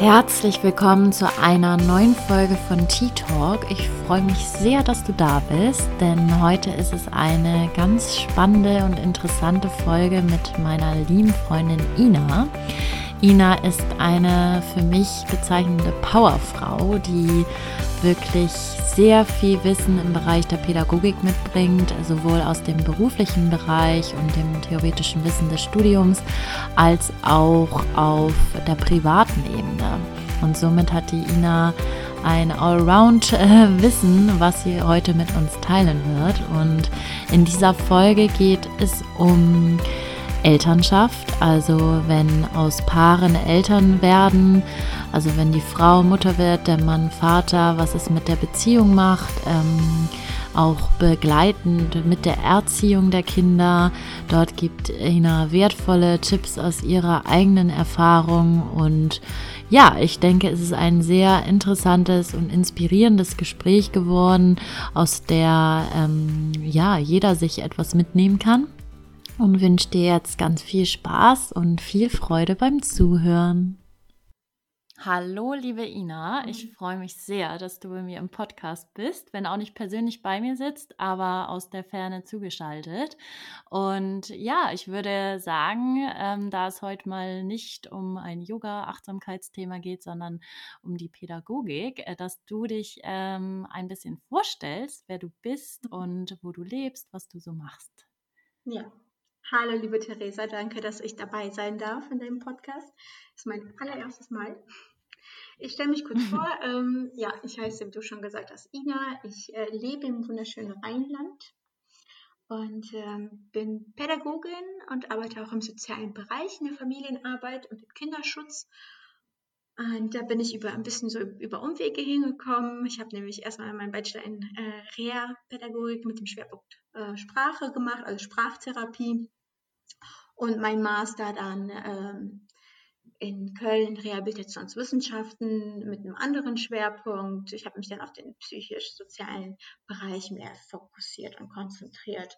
Herzlich willkommen zu einer neuen Folge von Tea Talk. Ich freue mich sehr, dass du da bist, denn heute ist es eine ganz spannende und interessante Folge mit meiner lieben Freundin Ina. Ina ist eine für mich bezeichnende Powerfrau, die wirklich sehr viel Wissen im Bereich der Pädagogik mitbringt, sowohl aus dem beruflichen Bereich und dem theoretischen Wissen des Studiums, als auch auf der privaten Ebene. Und somit hat die Ina ein Allround-Wissen, was sie heute mit uns teilen wird. Und in dieser Folge geht es um Elternschaft, also wenn aus Paaren Eltern werden, also wenn die Frau Mutter wird, der Mann Vater, was es mit der Beziehung macht, ähm, auch begleitend mit der Erziehung der Kinder. Dort gibt Ina wertvolle Tipps aus ihrer eigenen Erfahrung. Und ja, ich denke, es ist ein sehr interessantes und inspirierendes Gespräch geworden, aus der ähm, ja jeder sich etwas mitnehmen kann und wünsche dir jetzt ganz viel Spaß und viel Freude beim Zuhören. Hallo, liebe Ina. Ich freue mich sehr, dass du bei mir im Podcast bist, wenn auch nicht persönlich bei mir sitzt, aber aus der Ferne zugeschaltet. Und ja, ich würde sagen, ähm, da es heute mal nicht um ein Yoga-Achtsamkeitsthema geht, sondern um die Pädagogik, äh, dass du dich ähm, ein bisschen vorstellst, wer du bist und wo du lebst, was du so machst. Ja, Hallo, liebe Theresa, danke, dass ich dabei sein darf in deinem Podcast. Das ist mein allererstes Mal. Ich stelle mich kurz vor. Ähm, ja, ich heiße, wie du schon gesagt hast, Ina. Ich äh, lebe im wunderschönen Rheinland und ähm, bin Pädagogin und arbeite auch im sozialen Bereich in der Familienarbeit und im Kinderschutz. Und da bin ich über ein bisschen so über Umwege hingekommen. Ich habe nämlich erstmal meinen Bachelor in äh, Reha-Pädagogik mit dem Schwerpunkt äh, Sprache gemacht, also Sprachtherapie und mein Master dann ähm, in Köln Rehabilitationswissenschaften mit einem anderen Schwerpunkt. Ich habe mich dann auf den psychisch-sozialen Bereich mehr fokussiert und konzentriert.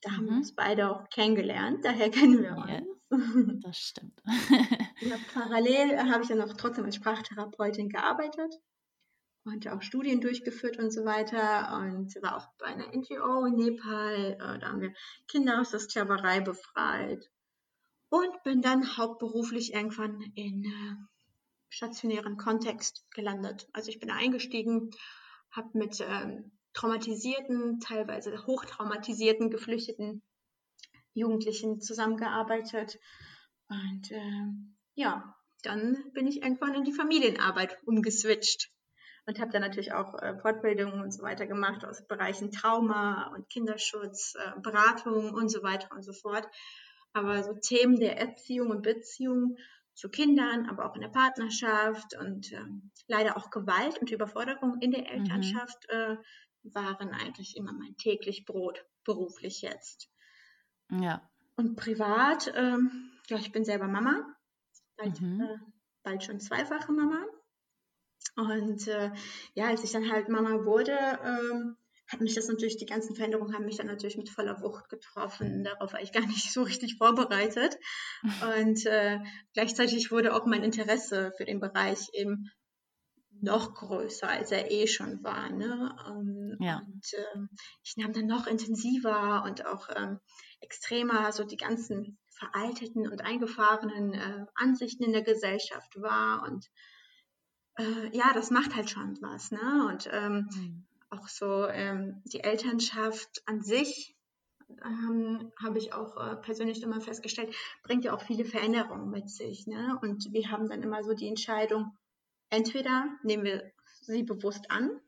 Da haben wir mhm. uns beide auch kennengelernt, daher kennen wir uns. das stimmt. ja, parallel habe ich dann auch trotzdem als Sprachtherapeutin gearbeitet und auch Studien durchgeführt und so weiter und war auch bei einer NGO in Nepal. Äh, da haben wir Kinder aus der Sklaverei befreit und bin dann hauptberuflich irgendwann in äh, stationären Kontext gelandet. Also ich bin eingestiegen, habe mit ähm, traumatisierten, teilweise hochtraumatisierten, geflüchteten Jugendlichen zusammengearbeitet. Und äh, ja, dann bin ich irgendwann in die Familienarbeit umgeswitcht und habe dann natürlich auch äh, Fortbildungen und so weiter gemacht aus Bereichen Trauma und Kinderschutz, äh, Beratung und so weiter und so fort. Aber so Themen der Erziehung und Beziehung zu Kindern, aber auch in der Partnerschaft und äh, leider auch Gewalt und Überforderung in der mhm. Elternschaft mhm. waren eigentlich immer mein täglich Brot, beruflich jetzt. Ja. Und privat, ähm, ja, ich bin selber Mama, bald, mhm. äh, bald schon zweifache Mama. Und äh, ja, als ich dann halt Mama wurde, ähm, hat mich das natürlich, die ganzen Veränderungen haben mich dann natürlich mit voller Wucht getroffen. Darauf war ich gar nicht so richtig vorbereitet. Und äh, gleichzeitig wurde auch mein Interesse für den Bereich eben noch größer, als er eh schon war. Ne? Ähm, ja. Und äh, ich nahm dann noch intensiver und auch ähm, extremer so die ganzen veralteten und eingefahrenen äh, Ansichten in der Gesellschaft wahr. Und äh, ja, das macht halt schon was. Ne? Und ähm, mhm auch so ähm, die Elternschaft an sich, ähm, habe ich auch äh, persönlich immer festgestellt, bringt ja auch viele Veränderungen mit sich. Ne? Und wir haben dann immer so die Entscheidung, entweder nehmen wir sie bewusst an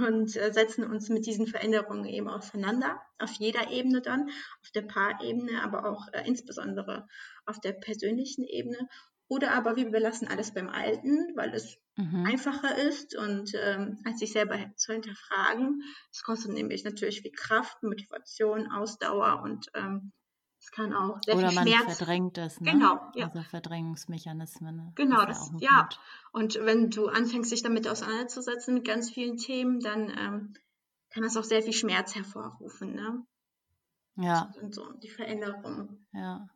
und äh, setzen uns mit diesen Veränderungen eben auseinander, auf jeder Ebene dann, auf der Paarebene, aber auch äh, insbesondere auf der persönlichen Ebene. Oder aber wir belassen alles beim Alten, weil es mhm. einfacher ist und ähm, als sich selber zu hinterfragen. Es kostet nämlich natürlich viel Kraft, Motivation, Ausdauer und ähm, es kann auch sehr Oder viel Schmerz. Oder man verdrängt es, ne? Genau, ja. Also Verdrängungsmechanismen. Ne? Genau, das, das ja. Und wenn du anfängst, dich damit auseinanderzusetzen mit ganz vielen Themen, dann ähm, kann das auch sehr viel Schmerz hervorrufen, ne? Ja. Und so die Veränderung. Ja.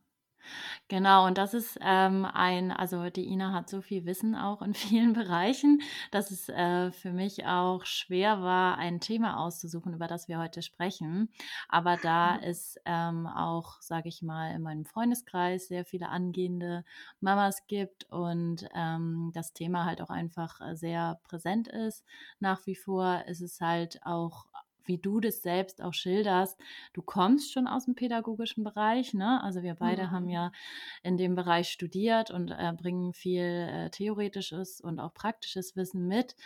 Genau, und das ist ähm, ein, also die Ina hat so viel Wissen auch in vielen Bereichen, dass es äh, für mich auch schwer war, ein Thema auszusuchen, über das wir heute sprechen. Aber da Mhm. es ähm, auch, sage ich mal, in meinem Freundeskreis sehr viele angehende Mamas gibt und ähm, das Thema halt auch einfach äh, sehr präsent ist, nach wie vor ist es halt auch wie du das selbst auch schilderst, du kommst schon aus dem pädagogischen Bereich, ne? Also wir beide haben Mhm. ja in dem Bereich studiert und äh, bringen viel äh, theoretisches und auch praktisches Wissen mit.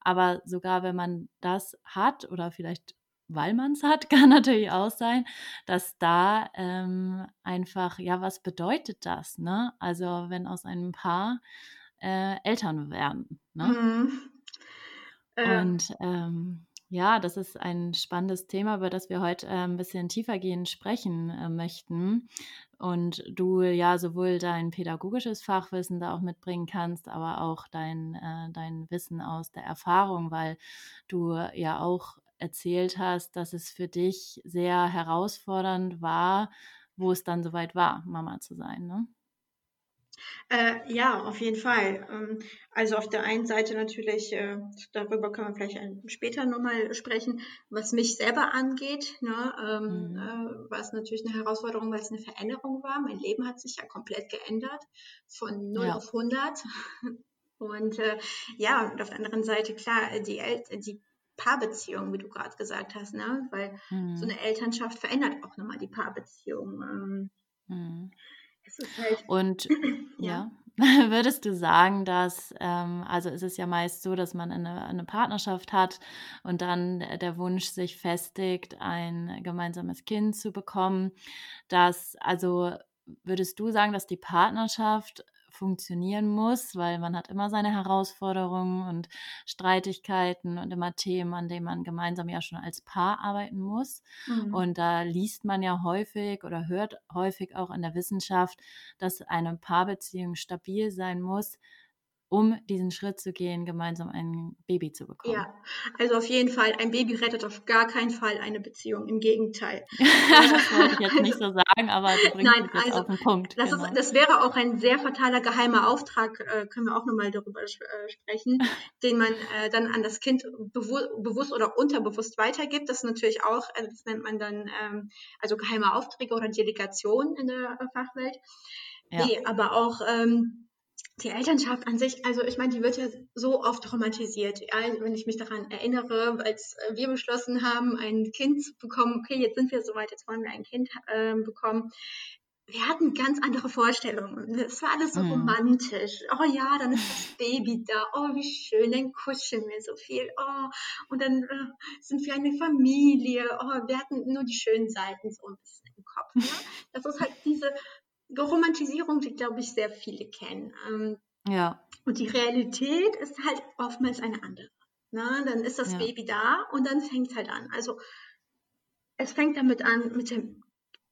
Aber sogar wenn man das hat oder vielleicht weil man es hat, kann natürlich auch sein, dass da ähm, einfach, ja, was bedeutet das, ne? Also wenn aus einem Paar äh, Eltern werden, ne? Mhm. Äh, Und ähm, ja, das ist ein spannendes Thema, über das wir heute äh, ein bisschen tiefergehend sprechen äh, möchten. Und du ja sowohl dein pädagogisches Fachwissen da auch mitbringen kannst, aber auch dein, äh, dein Wissen aus der Erfahrung, weil du ja auch erzählt hast, dass es für dich sehr herausfordernd war, wo es dann soweit war, Mama zu sein. Ne? Äh, ja, auf jeden Fall. Ähm, also auf der einen Seite natürlich, äh, darüber können wir vielleicht ein, später nochmal sprechen, was mich selber angeht, ne, ähm, Mhm. äh, war es natürlich eine Herausforderung, weil es eine Veränderung war. Mein Leben hat sich ja komplett geändert, von 0 Ja. auf 100. Und äh, ja, und auf der anderen Seite, klar, die, El die Paarbeziehung, wie du gerade gesagt hast, ne? weil so Mhm. eine Elternschaft verändert auch nochmal die Paarbeziehung. Ähm, Mhm. Halt, Und ja. ja, würdest du sagen, dass, ähm, also ist es ja meist so, dass man eine, eine Partnerschaft hat und dann der Wunsch sich festigt, ein gemeinsames Kind zu bekommen, dass, also würdest du sagen, dass die Partnerschaft funktionieren muss, weil man hat immer seine Herausforderungen und Streitigkeiten und immer Themen, an denen man gemeinsam ja schon als Paar arbeiten muss. Mhm. Und da liest man ja häufig oder hört häufig auch in der Wissenschaft, dass eine Paarbeziehung stabil sein muss, um diesen Schritt zu gehen, gemeinsam ein Baby zu bekommen. Ja, also auf jeden Fall, ein Baby rettet auf gar keinen Fall eine Beziehung, im Gegenteil. das wollte ich jetzt nicht Also, so sagen, aber du bringst nein, es jetzt also auf den Punkt. das, Genau. ist, das wäre auch ein sehr fataler geheimer Auftrag, äh, können wir auch nochmal darüber äh, sprechen, den man äh, dann an das Kind bewu bewusst oder unterbewusst weitergibt. Das ist natürlich auch, äh, das nennt man dann ähm, also geheime Aufträge oder Delegation in der äh, Fachwelt. Ja. Nee, aber auch ähm, die Elternschaft an sich, also ich meine, die wird ja so oft romantisiert. Ja, wenn ich mich daran erinnere, als äh, wir beschlossen haben, ein Kind zu bekommen, okay, jetzt sind wir soweit, jetzt wollen wir ein Kind äh, bekommen. Wir hatten ganz andere Vorstellungen. Es war alles so Mhm. romantisch. Oh ja, dann ist das Baby da. Oh, wie schön, dann kuscheln wir so viel. Oh, und dann äh, sind wir eine Familie. Oh, wir hatten nur die schönen Seiten so ein bisschen im Kopf. Ne? Das ist halt diese Romantisierung, die, glaube ich, sehr viele kennen. Ähm, Ja. und die Realität ist halt oftmals eine andere. Na, dann ist das Ja. Baby da und dann fängt es halt an. Also es fängt damit an mit der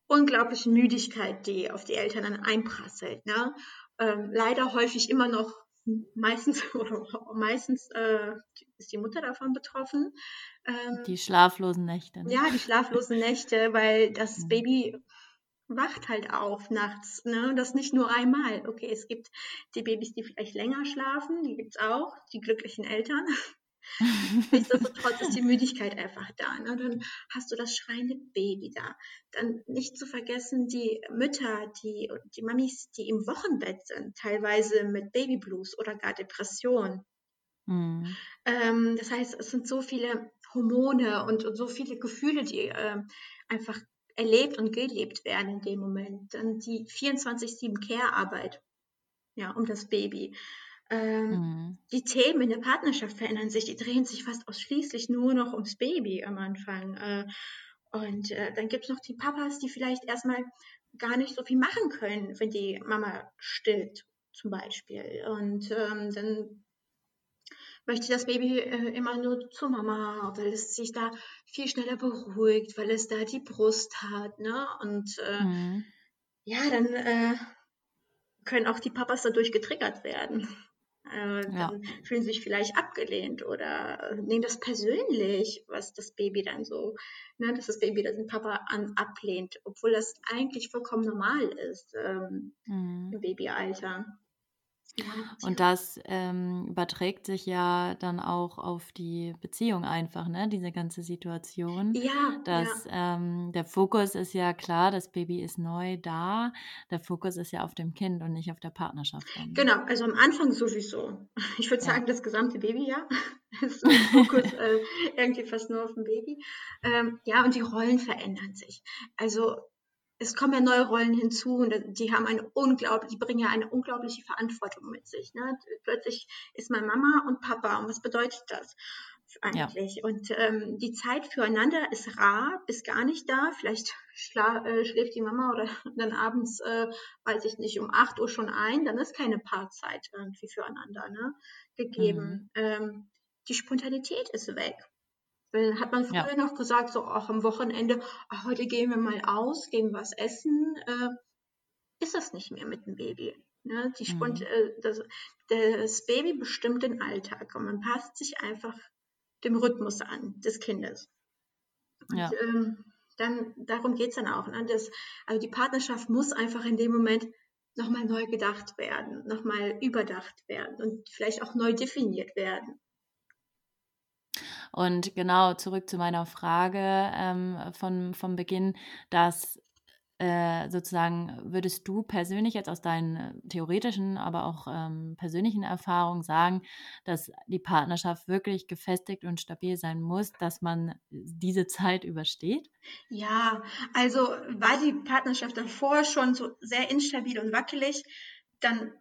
unglaublichen Müdigkeit, die auf die Eltern dann einprasselt. Ne? Ähm, leider häufig immer noch meistens oder meistens äh, ist die Mutter davon betroffen. Ähm, Die schlaflosen Nächte. Ne? ja, die schlaflosen Nächte, weil das. Baby wacht halt auf nachts. Ne? Das nicht nur einmal. Okay, es gibt die Babys, die vielleicht länger schlafen, die gibt's auch, die glücklichen Eltern. Nichtsdestotrotz ist die Müdigkeit einfach da. Ne? Dann hast du das schreiende Baby da. Dann nicht zu vergessen die Mütter, die, die Mamis, die im Wochenbett sind, teilweise mit Babyblues oder gar Depressionen. Mhm. Ähm, das heißt, es sind so viele Hormone und, und so viele Gefühle, die ähm, einfach erlebt und gelebt werden in dem Moment. Dann die 24-7 Care-Arbeit ja, um das Baby. Ähm, Mhm. die Themen in der Partnerschaft verändern sich, die drehen sich fast ausschließlich nur noch ums Baby am Anfang. Äh, und äh, dann gibt es noch die Papas, die vielleicht erstmal gar nicht so viel machen können, wenn die Mama stillt, zum Beispiel. Und ähm, dann möchte das Baby äh, immer nur zur Mama, weil es sich da viel schneller beruhigt, weil es da die Brust hat. Ne? Und äh, Mhm. ja, dann äh, können auch die Papas dadurch getriggert werden. Äh, dann ja. fühlen sich vielleicht abgelehnt oder nehmen das persönlich, was das Baby dann so, ne, dass das Baby den Papa an, ablehnt, obwohl das eigentlich vollkommen normal ist ähm, mhm. im Babyalter. Und das ähm, überträgt sich ja dann auch auf die Beziehung einfach, ne? Diese ganze Situation. Ja. Dass ja. Ähm, der Fokus ist ja klar, das Baby ist neu da. Der Fokus ist ja auf dem Kind und nicht auf der Partnerschaft. Dann. Genau, also am Anfang sowieso. Ich würde ja. sagen, das gesamte Baby, ja. ist Fokus äh, irgendwie fast nur auf dem Baby. Ähm, ja, und die Rollen verändern sich. Also es kommen ja neue Rollen hinzu und die haben eine unglaubliche, die bringen ja eine unglaubliche Verantwortung mit sich. Ne? Plötzlich ist man Mama und Papa und was bedeutet das eigentlich? Ja. Und ähm, die Zeit füreinander ist rar, bis gar nicht da. Vielleicht schla äh, schläft die Mama oder dann abends, äh, weiß ich nicht, um 8 Uhr schon ein, dann ist keine Paarzeit irgendwie füreinander ne? gegeben. Mhm. Ähm, die Spontanität ist weg. Hat man früher ja. noch gesagt, so auch am Wochenende, ach, heute gehen wir mal aus, gehen was essen, äh, ist das nicht mehr mit dem Baby. Ne? Die mhm. äh, das, das Baby bestimmt den Alltag und man passt sich einfach dem Rhythmus an des Kindes. Und, ja. ähm, dann, darum geht es dann auch. Ne? Das, also die Partnerschaft muss einfach in dem Moment nochmal neu gedacht werden, nochmal überdacht werden und vielleicht auch neu definiert werden. Und genau zurück zu meiner Frage ähm, von, vom Beginn, dass äh, sozusagen würdest du persönlich jetzt aus deinen theoretischen, aber auch ähm, persönlichen Erfahrungen sagen, dass die Partnerschaft wirklich gefestigt und stabil sein muss, dass man diese Zeit übersteht? Ja, also war die Partnerschaft davor schon so sehr instabil und wackelig, dann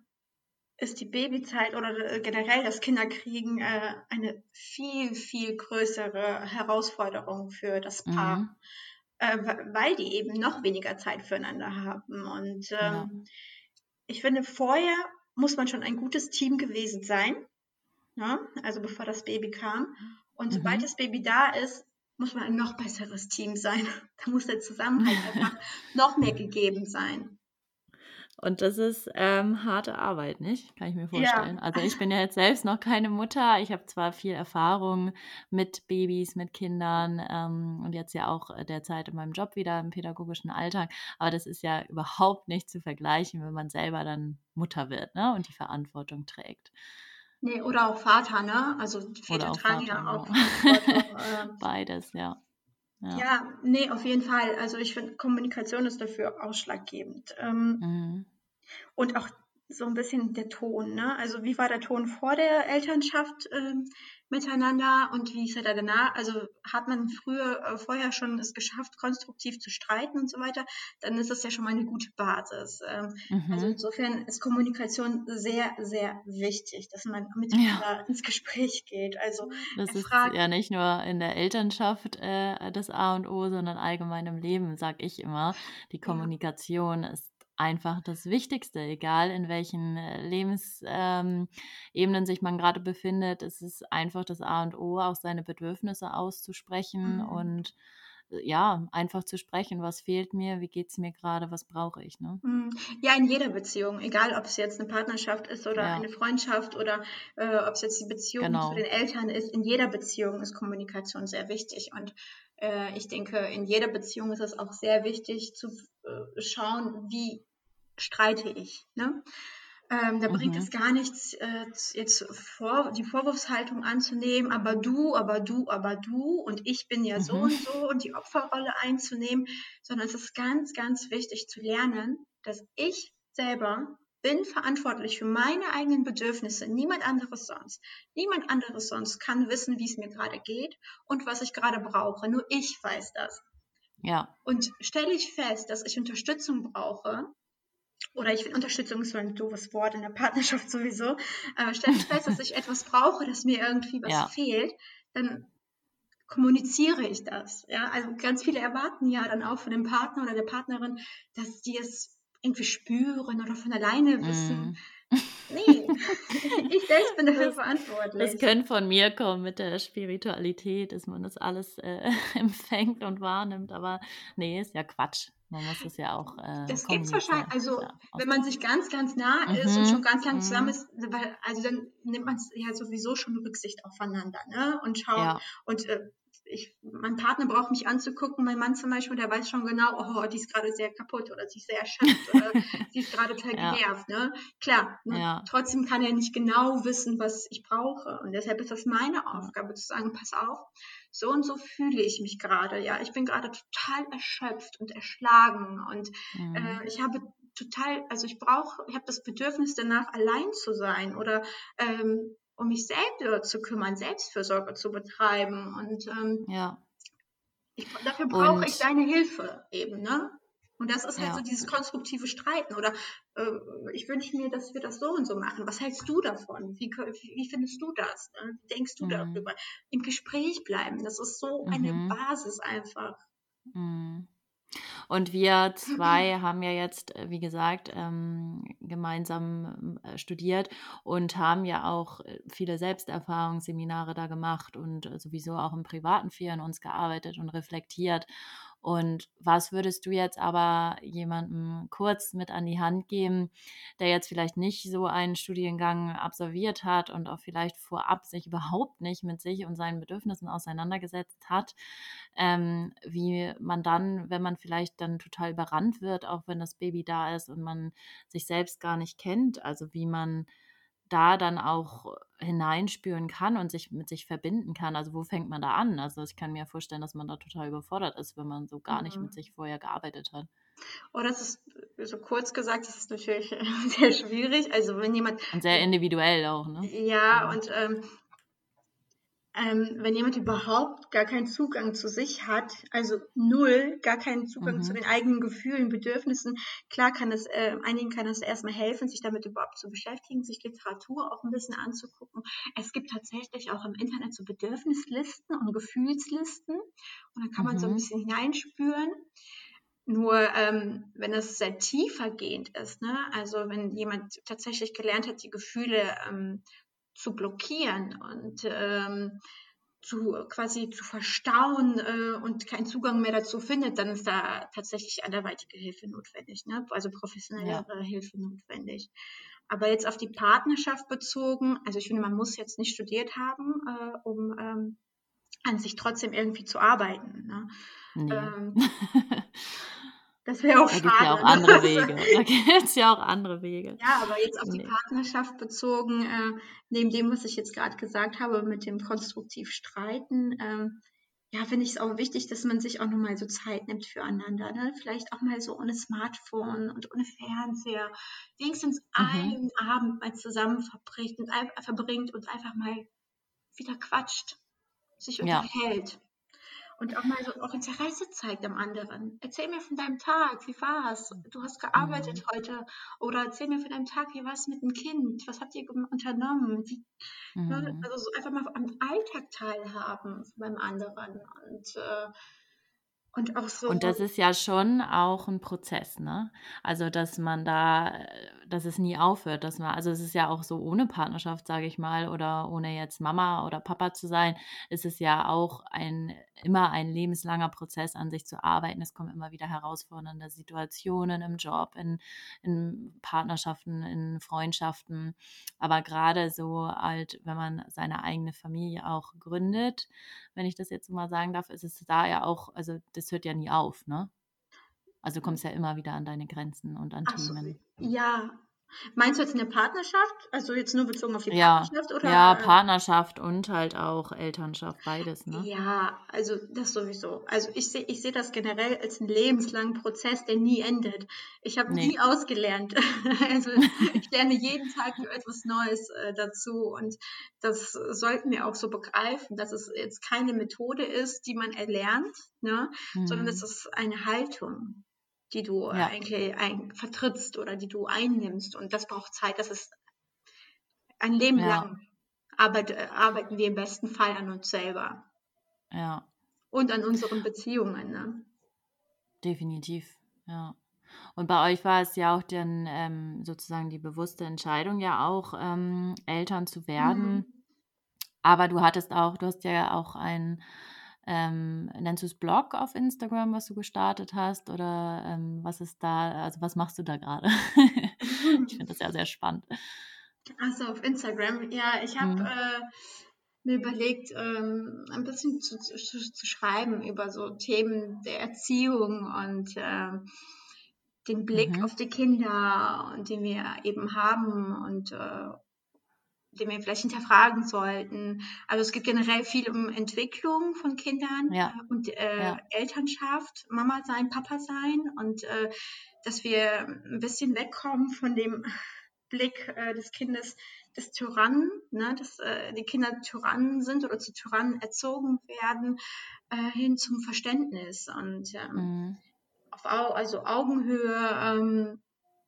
ist die Babyzeit oder äh, generell das Kinderkriegen äh, eine viel, viel größere Herausforderung für das Paar, mhm. äh, weil die eben noch weniger Zeit füreinander haben. Und ähm, ja. ich finde, vorher muss man schon ein gutes Team gewesen sein? Ne? also bevor das Baby kam. Und mhm. sobald das Baby da ist, muss man ein noch besseres Team sein. Da muss der Zusammenhalt einfach noch mehr gegeben sein. Und das ist ähm, harte Arbeit, nicht? Kann ich mir vorstellen. Ja. Also ich bin ja jetzt selbst noch keine Mutter. Ich habe zwar viel Erfahrung mit Babys, mit Kindern ähm, und jetzt ja auch derzeit in meinem Job wieder im pädagogischen Alltag. Aber das ist ja überhaupt nicht zu vergleichen, wenn man selber dann Mutter wird ne? und die Verantwortung trägt. Nee, oder auch Vater, ne? Also Väter tragen Vater, ja auch genau. Ähm. Beides, ja. Ja. ja, nee, auf jeden Fall. Also ich finde, Kommunikation ist dafür ausschlaggebend. Ähm, mhm. Und auch so ein bisschen der Ton. Ne? Also wie war der Ton vor der Elternschaft ähm, miteinander und wie ist er da danach? Also hat man früher, äh, vorher schon es geschafft, konstruktiv zu streiten und so weiter, dann ist das ja schon mal eine gute Basis. Ähm, mhm. Also insofern ist Kommunikation sehr, sehr wichtig, dass man miteinander ja. ins Gespräch geht. Also das ist ja nicht nur in der Elternschaft äh, das A und O, sondern allgemein im Leben, sage ich immer. Die Kommunikation ja. ist einfach das Wichtigste, egal in welchen äh, Lebensebenen ähm, sich man gerade befindet. Es ist einfach das A und O, auch seine Bedürfnisse auszusprechen mhm. und äh, ja, einfach zu sprechen, was fehlt mir, wie geht es mir gerade, was brauche ich. Ne? Mhm. Ja, in jeder Beziehung, egal ob es jetzt eine Partnerschaft ist oder ja. eine Freundschaft oder äh, ob es jetzt die Beziehung genau. zu den Eltern ist, in jeder Beziehung ist Kommunikation sehr wichtig. Und äh, ich denke, in jeder Beziehung ist es auch sehr wichtig zu äh, schauen, wie streite ich. Ne? Ähm, da mhm. bringt es gar nichts, äh, jetzt vor, die Vorwurfshaltung anzunehmen, aber du, aber du, aber du und ich bin ja mhm. so und so und die Opferrolle einzunehmen, sondern es ist ganz, ganz wichtig zu lernen, dass ich selber bin verantwortlich für meine eigenen Bedürfnisse, niemand anderes sonst. Niemand anderes sonst kann wissen, wie es mir gerade geht und was ich gerade brauche. Nur ich weiß das. Ja. Und stelle ich fest, dass ich Unterstützung brauche, oder ich finde Unterstützung ist so ein doofes Wort in der Partnerschaft sowieso, äh, stelle ich fest, dass ich etwas brauche, dass mir irgendwie was ja. fehlt, dann kommuniziere ich das. Ja? Also ganz viele erwarten ja dann auch von dem Partner oder der Partnerin, dass die es irgendwie spüren oder von alleine wissen. Mm. Nee, ich selbst bin dafür das, verantwortlich. Das könnte von mir kommen mit der Spiritualität, dass man das alles äh, empfängt und wahrnimmt, aber nee, ist ja Quatsch. Man muss es ja auch. Äh, das gibt es wahrscheinlich, also ja, wenn man sich ganz, ganz nah mhm. ist und schon ganz lang mhm. zusammen ist, weil, also dann nimmt man ja sowieso schon Rücksicht aufeinander, ne? Und schaut ja. und äh, ich, mein Partner braucht mich anzugucken, mein Mann zum Beispiel, der weiß schon genau, oh, die ist gerade sehr kaputt oder sie ist sehr erschöpft oder sie ist gerade total ja. genervt. Ne? Klar, ne? Ja. trotzdem kann er nicht genau wissen, was ich brauche. Und deshalb ist das meine Aufgabe zu sagen, pass auf, so und so fühle ich mich gerade. Ja, ich bin gerade total erschöpft und erschlagen und mhm. äh, ich habe total, also ich brauche, ich habe das Bedürfnis danach, allein zu sein oder ähm, um mich selbst zu kümmern, Selbstfürsorge zu betreiben. Und ähm, ja. ich, dafür brauche ich deine Hilfe eben, ne? Und das ist halt ja. so dieses konstruktive Streiten. Oder äh, ich wünsche mir, dass wir das so und so machen. Was hältst du davon? Wie, wie findest du das? Ne? Wie denkst du mhm. darüber? Im Gespräch bleiben. Das ist so mhm. eine Basis einfach. Mhm. Und wir zwei haben ja jetzt, äh, wie gesagt, ähm, gemeinsam äh, studiert und haben ja auch äh, viele Selbsterfahrungsseminare da gemacht und sowieso auch im privaten an uns gearbeitet und reflektiert. Und was würdest du jetzt aber jemandem kurz mit an die Hand geben, der jetzt vielleicht nicht so einen Studiengang absolviert hat und auch vielleicht vorab sich überhaupt nicht mit sich und seinen Bedürfnissen auseinandergesetzt hat, ähm, wie man dann, wenn man vielleicht dann total überrannt wird, auch wenn das Baby da ist und man sich selbst gar nicht kennt, also wie man da dann auch hineinspüren kann und sich mit sich verbinden kann. Also wo fängt man da an? Also ich kann mir vorstellen, dass man da total überfordert ist, wenn man so gar mhm. nicht mit mhm. sich vorher gearbeitet hat. Oh, das ist so kurz gesagt, das ist natürlich sehr schwierig. Also wenn jemand und sehr individuell auch, ne? Ja, ja. und ähm, ähm, wenn jemand überhaupt gar keinen Zugang zu sich hat, also null, gar keinen Zugang mhm. zu den eigenen Gefühlen, Bedürfnissen, klar kann es, äh, einigen kann es erstmal helfen, sich damit überhaupt zu beschäftigen, sich Literatur auch ein bisschen anzugucken. Es gibt tatsächlich auch im Internet so Bedürfnislisten und Gefühlslisten und dann kann man mhm. so ein mhm. bisschen hineinspüren. Nur ähm, wenn es sehr tiefergehend ist, ne? also wenn jemand tatsächlich gelernt hat, die Gefühle ähm, zu blockieren und ähm, zu quasi zu verstauen äh, und keinen Zugang mehr dazu findet, dann ist da tatsächlich anderweitige Hilfe notwendig, ne? also professionelle ja. Hilfe notwendig. Aber jetzt auf die Partnerschaft bezogen, also ich finde, man muss jetzt nicht studiert haben, äh, um ähm, an sich trotzdem irgendwie zu arbeiten. Ne? Nee. Ähm, Das wäre auch da schade. ja auch andere Wege. Da gibt es ja auch andere Wege. Ja, aber jetzt auf nee. die Partnerschaft bezogen, äh, neben dem, was ich jetzt gerade gesagt habe, mit dem konstruktiv streiten, ähm, ja, finde ich es auch wichtig, dass man sich auch nochmal so Zeit nimmt füreinander. Ne? Vielleicht auch mal so ohne Smartphone und ohne Fernseher. Wenigstens mhm. einen Abend mal zusammen verbringt und, verbringt und einfach mal wieder quatscht, sich unterhält. Ja und auch mal so auch Interesse zeigt am anderen. Erzähl mir von deinem Tag, wie war's? Du hast gearbeitet mhm. heute oder erzähl mir von deinem Tag, wie war es mit dem Kind? Was habt ihr unternommen? Wie, ne, mhm. Also so einfach mal am Alltag teilhaben beim anderen und äh, und auch so. Und das ist ja schon auch ein Prozess, ne? Also, dass man da, dass es nie aufhört, dass man, also es ist ja auch so ohne Partnerschaft, sage ich mal, oder ohne jetzt Mama oder Papa zu sein, ist es ja auch ein immer ein lebenslanger Prozess an sich zu arbeiten. Es kommen immer wieder herausfordernde Situationen im Job, in, in Partnerschaften, in Freundschaften. Aber gerade so halt, wenn man seine eigene Familie auch gründet, wenn ich das jetzt mal sagen darf, ist es da ja auch, also das hört ja nie auf, ne? Also du kommst ja immer wieder an deine Grenzen und an Ach Themen. So, ja, Meinst du jetzt eine Partnerschaft? Also jetzt nur bezogen auf die ja, Partnerschaft? Oder? Ja, Partnerschaft und halt auch Elternschaft, beides. Ne? Ja, also das sowieso. Also ich sehe ich seh das generell als einen lebenslangen Prozess, der nie endet. Ich habe nee. nie ausgelernt. also ich lerne jeden Tag etwas Neues äh, dazu und das sollten wir auch so begreifen, dass es jetzt keine Methode ist, die man erlernt, ne? Mhm. sondern es ist eine Haltung die du ja. eigentlich ein, vertrittst oder die du einnimmst. Und das braucht Zeit. Das ist ein Leben ja. lang. Arbeit, arbeiten wir im besten Fall an uns selber. Ja. Und an unseren Beziehungen. Ne? Definitiv, ja. Und bei euch war es ja auch dann ähm, sozusagen die bewusste Entscheidung, ja auch ähm, Eltern zu werden. Mhm. Aber du hattest auch, du hast ja auch ein ähm, nennst du es Blog auf Instagram, was du gestartet hast? Oder ähm, was ist da, also was machst du da gerade? ich finde das ja sehr spannend. Also auf Instagram, ja, ich habe mhm. äh, mir überlegt, ähm, ein bisschen zu, zu, zu, schreiben über so Themen der Erziehung und äh, den Blick mhm. auf die Kinder, und den wir eben haben und äh, den wir vielleicht hinterfragen sollten. Also es geht generell viel um Entwicklung von Kindern ja. Äh, und äh, ja. Elternschaft, Mama sein, Papa sein und äh, dass wir ein bisschen wegkommen von dem Blick äh, des Kindes des Tyrannen, ne, dass äh, die Kinder Tyrannen sind oder zu Tyrannen erzogen werden, äh, hin zum Verständnis und ähm, mhm. auf Au also Augenhöhe ähm,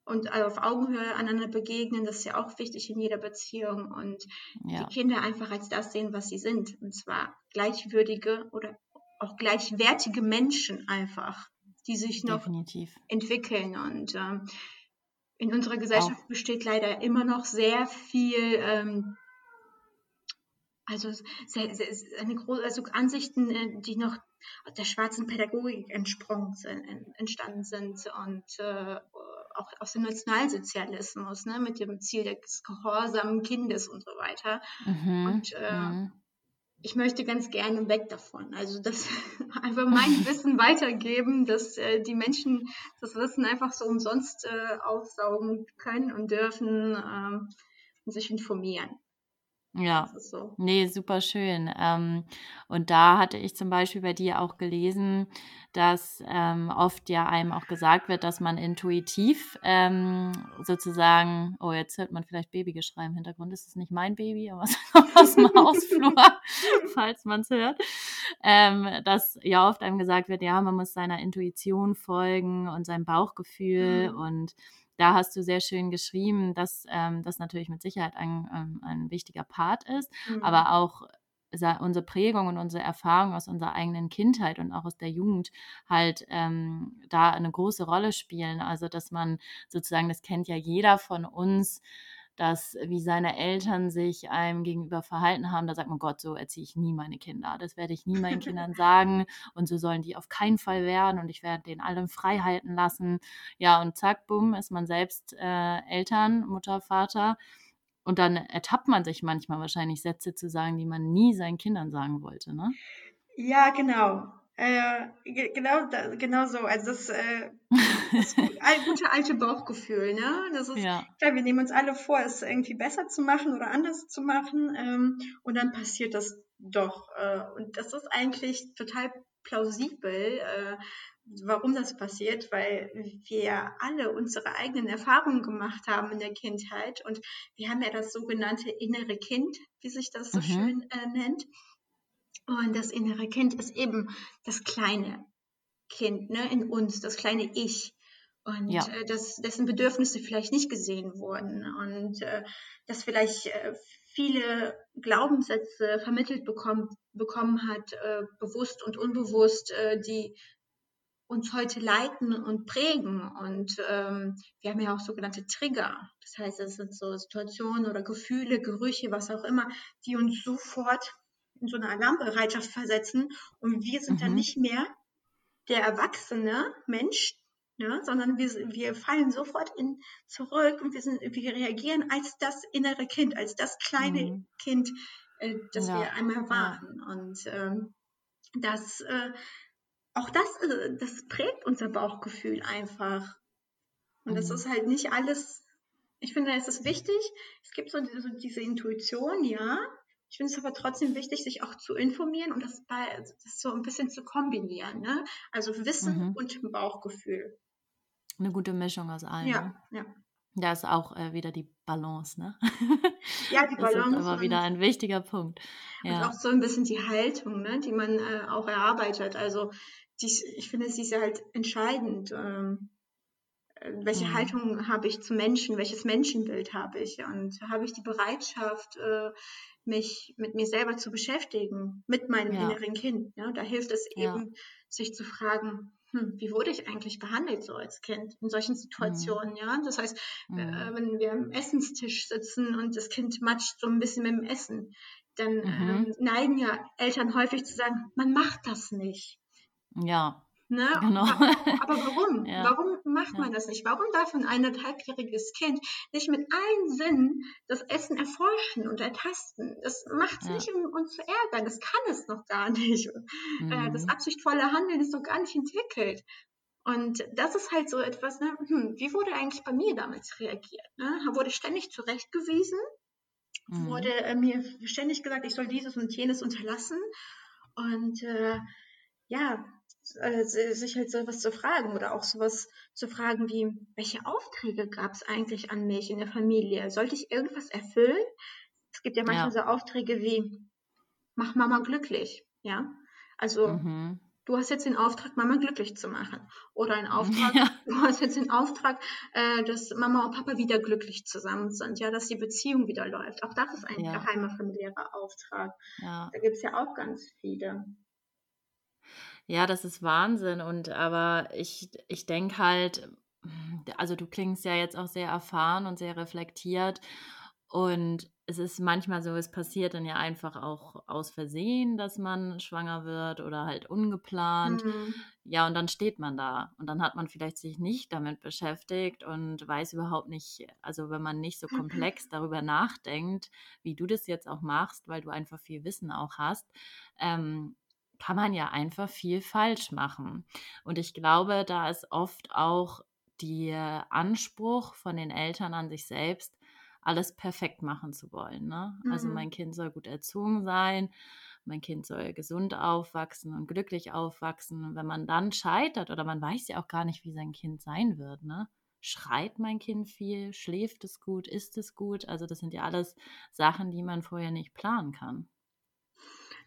und auf Augenhöhe einander begegnen, das ist ja auch wichtig in jeder Beziehung und ja. die Kinder einfach als das sehen, was sie sind und zwar gleichwürdige oder auch gleichwertige Menschen einfach, die sich noch Definitiv. entwickeln und ähm, in unserer Gesellschaft auch. besteht leider immer noch sehr viel, ähm, also sehr, sehr, eine große, also Ansichten, äh, die noch aus der schwarzen Pädagogik entsprungen sind, entstanden sind und äh, auch aus dem Nationalsozialismus, ne, mit dem Ziel des gehorsamen Kindes und so weiter. Mhm. Und äh, mhm ich möchte ganz gerne weg davon. Also das einfach mein Wissen weitergeben, dass äh, die Menschen das Wissen einfach so umsonst äh, aufsaugen können und dürfen ähm, und sich informieren. Ja, so. nee, super schön. Ähm, und da hatte ich zum Beispiel bei dir auch gelesen, dass ähm, oft ja einem auch gesagt wird, dass man intuitiv ähm, sozusagen, oh, jetzt hört man vielleicht Babygeschrei im Hintergrund, das ist nicht mein Baby, aber es aus dem Hausflur, falls man es hört, ähm, dass ja oft einem gesagt wird, ja, man muss seiner Intuition folgen und seinem Bauchgefühl mhm. und da hast du sehr schön geschrieben, dass ähm, das natürlich mit Sicherheit ein, ähm, ein wichtiger Part ist, mhm. aber auch unsere Prägung und unsere Erfahrung aus unserer eigenen Kindheit und auch aus der Jugend halt ähm, da eine große Rolle spielen. Also dass man sozusagen, das kennt ja jeder von uns, dass wie seine Eltern sich einem gegenüber verhalten haben, da sagt man, Gott, so erziehe ich nie meine Kinder. Das werde ich nie meinen Kindern sagen und so sollen die auf keinen Fall werden und ich werde denen allen frei halten lassen. Ja, und zack, bumm, ist man selbst äh, Eltern, Mutter, Vater. Und dann ertappt man sich manchmal wahrscheinlich Sätze zu sagen, die man nie seinen Kindern sagen wollte, ne? Ja, genau. Äh, genau, genau so. Also das, äh, das gute alte Bauchgefühl, ne? Das ist, ja. klar, wir nehmen uns alle vor, es irgendwie besser zu machen oder anders zu machen ähm, und dann passiert das doch. Äh, und das ist eigentlich total plausibel, äh, warum das passiert, weil wir alle unsere eigenen Erfahrungen gemacht haben in der Kindheit und wir haben ja das sogenannte innere Kind, wie sich das so mhm. schön äh, nennt. Und das innere Kind ist eben das kleine Kind ne, in uns, das kleine Ich. Und ja. äh, das, dessen Bedürfnisse vielleicht nicht gesehen wurden. Und äh, das vielleicht äh, viele Glaubenssätze vermittelt bekommen, bekommen hat, äh, bewusst und unbewusst, äh, die uns heute leiten und prägen. Und ähm, wir haben ja auch sogenannte Trigger. Das heißt, es sind so Situationen oder Gefühle, Gerüche, was auch immer, die uns sofort in so eine Alarmbereitschaft versetzen und wir sind mhm. dann nicht mehr der erwachsene Mensch, ja, sondern wir, wir fallen sofort in, zurück und wir, sind, wir reagieren als das innere Kind, als das kleine mhm. Kind, äh, das ja. wir einmal waren. Ja. Und ähm, das, äh, auch das, äh, das prägt unser Bauchgefühl einfach. Und mhm. das ist halt nicht alles, ich finde, es ist wichtig, es gibt so so diese Intuition, ja, ich finde es aber trotzdem wichtig, sich auch zu informieren und das, bei, das so ein bisschen zu kombinieren. Ne? Also Wissen mhm. und Bauchgefühl. Eine gute Mischung aus allem. Ja, ne? ja. Da ist auch äh, wieder die Balance, ne? Ja, die Balance. Das ist aber wieder ein wichtiger Punkt. Ja. Und auch so ein bisschen die Haltung, ne, die man äh, auch erarbeitet. Also dies, ich finde, sie ist halt entscheidend. Ähm, äh, welche mhm. Haltung habe ich zu Menschen? Welches Menschenbild habe ich? Und habe ich die Bereitschaft, äh, mich mit mir selber zu beschäftigen, mit meinem ja. inneren Kind. Ja? Da hilft es eben, ja. sich zu fragen, hm, wie wurde ich eigentlich behandelt so als Kind in solchen Situationen, mhm. ja? Das heißt, äh, mhm. äh, wenn wir am Essenstisch sitzen und das Kind matscht so ein bisschen mit dem Essen, dann mhm. ähm, neigen ja Eltern häufig zu sagen, man macht das nicht. Ja. Ne? Genau. Aber, warum? Ja. Warum macht man das nicht? Warum darf ein eineinhalbjähriges Kind nicht mit allen Sinnen das Essen erforschen und ertasten? Das macht es ja. nicht, um uns zu ärgern. Das kann es noch gar nicht. Äh, mhm. Das absichtvolle Handeln ist noch gar nicht entwickelt. Und das ist halt so etwas, ne? hm, wie wurde eigentlich bei mir damals reagiert? Ne? Wurde ständig zurechtgewiesen, mhm. wurde äh, mir ständig gesagt, ich soll dieses und jenes unterlassen. Und äh, ja, äh, sich halt sowas zu fragen oder auch sowas zu fragen wie, welche Aufträge gab es eigentlich an mich in der Familie? Sollte ich irgendwas erfüllen? Es gibt ja manchmal ja. so Aufträge wie, mach Mama glücklich, ja? Also, mhm. du hast jetzt den Auftrag, Mama glücklich zu machen. Oder ein Auftrag, ja. du hast jetzt den Auftrag, äh, dass Mama und Papa wieder glücklich zusammen sind, ja, dass die Beziehung wieder läuft. Auch das ist ein ja. geheimer familiärer Auftrag. Da gibt es ja auch ganz viele. Ja, das ist Wahnsinn. Und aber ich, ich denke halt, also du klingst ja jetzt auch sehr erfahren und sehr reflektiert. Und es ist manchmal so, es passiert dann ja einfach auch aus Versehen, dass man schwanger wird oder halt ungeplant. Mhm. Ja, und dann steht man da und dann hat man vielleicht sich nicht damit beschäftigt und weiß überhaupt nicht, also wenn man nicht so komplex darüber nachdenkt, wie du das jetzt auch machst, weil du einfach viel Wissen auch hast, ähm, kann man ja einfach viel falsch machen. Und ich glaube, da ist oft auch der Anspruch von den Eltern an sich selbst, alles perfekt machen zu wollen. Ne? Also mhm. Also mein Kind soll gut erzogen sein, mein Kind soll gesund aufwachsen und glücklich aufwachsen. Und wenn man dann scheitert oder man weiß ja auch gar nicht, wie sein Kind sein wird, ne? Schreit mein Kind viel? Schläft es gut? Ist es gut? Also das sind ja alles Sachen, die man vorher nicht planen kann.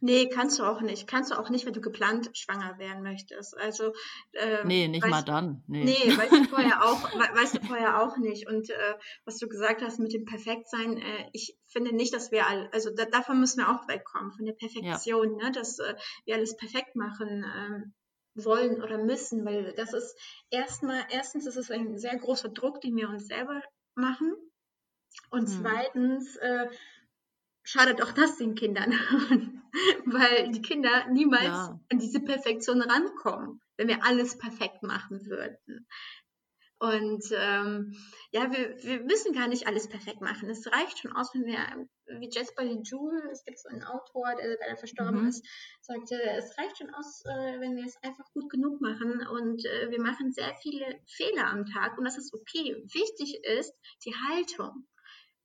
Nee, kannst du auch nicht. Kannst du auch nicht, wenn du geplant schwanger werden möchtest. Also ähm, Nee, nicht mal dann. Nee, nee weißt du vorher auch, weißt du vorher auch nicht. Und äh, was du gesagt hast mit dem Perfektsein, äh, ich finde nicht, dass wir all, also da, davon müssen wir auch wegkommen, von der Perfektion, ja. ne? dass äh, wir alles perfekt machen. Ähm, wollen oder müssen, weil das ist erstmal, erstens ist es ein sehr großer Druck, den wir uns selber machen. Und hm. zweitens äh, schadet auch das den Kindern, weil die Kinder niemals ja. an diese Perfektion rankommen, wenn wir alles perfekt machen würden. Und ähm, ja, wir, wir müssen gar nicht alles perfekt machen. Es reicht schon aus, wenn wir, wie Jasper Joule, es gibt so einen Autor, der leider verstorben mhm. ist, sagte, es reicht schon aus, äh, wenn wir es einfach gut genug machen. Und äh, wir machen sehr viele Fehler am Tag und das ist okay. Wichtig ist die Haltung.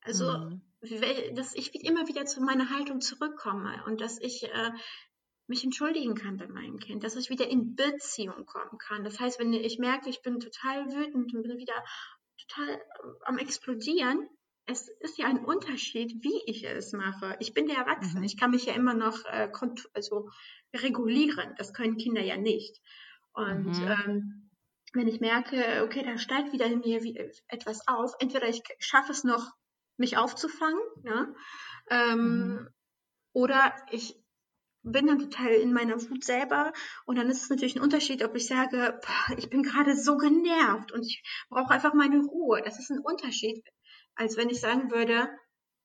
Also, mhm. Dass ich immer wieder zu meiner Haltung zurückkomme und dass ich äh, mich entschuldigen kann bei meinem Kind, dass ich wieder in Beziehung kommen kann. Das heißt, wenn ich merke, ich bin total wütend und bin wieder total äh, am Explodieren, es ist ja ein Unterschied, wie ich es mache. Ich bin der Erwachsene. Mhm. Ich kann mich ja immer noch äh, also regulieren. Das können Kinder ja nicht. Und mhm. ähm, wenn ich merke, okay, da steigt wieder in mir etwas auf, entweder ich schaffe es noch mich aufzufangen. Ja? Ähm, mhm. Oder ich bin dann total in meiner Wut selber und dann ist es natürlich ein Unterschied, ob ich sage, ich bin gerade so genervt und ich brauche einfach meine Ruhe. Das ist ein Unterschied, als wenn ich sagen würde,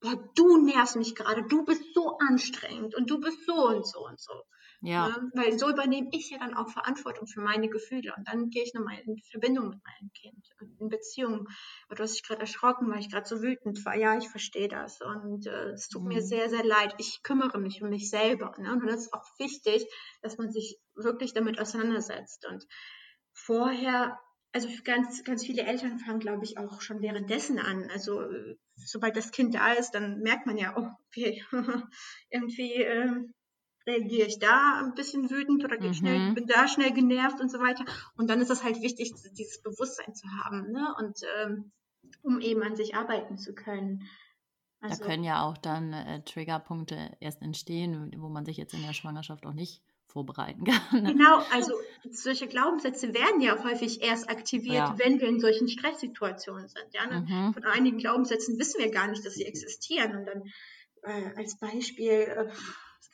boah, du nervst mich gerade, du bist so anstrengend und du bist so und so und so. Ja. Ne? Weil so übernehme ich ja dann auch Verantwortung für meine Gefühle und dann gehe ich nochmal in Verbindung mit meinem Kind, in Beziehung. Du hast dich gerade erschrocken, weil ich gerade so wütend war. Ja, ich verstehe das und äh, es tut mhm. mir sehr, sehr leid. Ich kümmere mich um mich selber. Ne? Und das ist auch wichtig, dass man sich wirklich damit auseinandersetzt. Und vorher also ganz, ganz viele Eltern fangen, glaube ich, auch schon währenddessen an. Also äh, sobald das Kind da ist, dann merkt man ja, oh, okay, irgendwie äh, reagiere ich da ein bisschen wütend oder mhm. schnell, bin da schnell genervt und so weiter. Und dann ist es halt wichtig, dieses Bewusstsein zu haben, ne? Und ähm, um eben an sich arbeiten zu können. Also, da können ja auch dann äh, Triggerpunkte erst entstehen, wo man sich jetzt in der Schwangerschaft auch nicht vorbereiten kann. Ne? Genau, also solche Glaubenssätze werden ja häufig erst aktiviert, ja. wenn wir in solchen Stresssituationen sind. Ja, ne? mhm. Von einigen Glaubenssätzen wissen wir gar nicht, dass sie existieren. Und dann äh, als Beispiel, äh,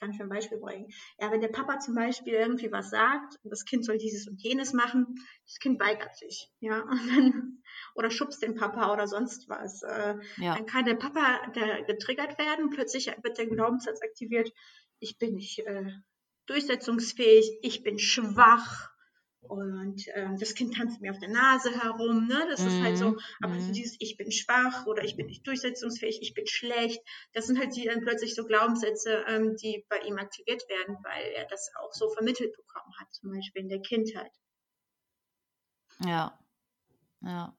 kann ich ein Beispiel bringen. Ja, wenn der Papa zum Beispiel irgendwie was sagt, das Kind soll dieses und jenes machen, das Kind weigert sich, ja, dann, oder schubst den Papa oder sonst was. Äh, ja. Dann kann der Papa der, getriggert werden, plötzlich wird der Glaubenssatz aktiviert, ich bin nicht äh, durchsetzungsfähig, ich bin schwach, und ähm, das Kind tanzt mir auf der Nase herum, ne? Das mm, ist halt so, mhm, aber mm. so dieses Ich bin schwach oder ich bin nicht durchsetzungsfähig, ich bin schlecht, das sind halt die dann plötzlich so Glaubenssätze, ähm, die bei ihm aktiviert werden, weil er das auch so vermittelt bekommen hat, zum Beispiel in der Kindheit. Ja, ja.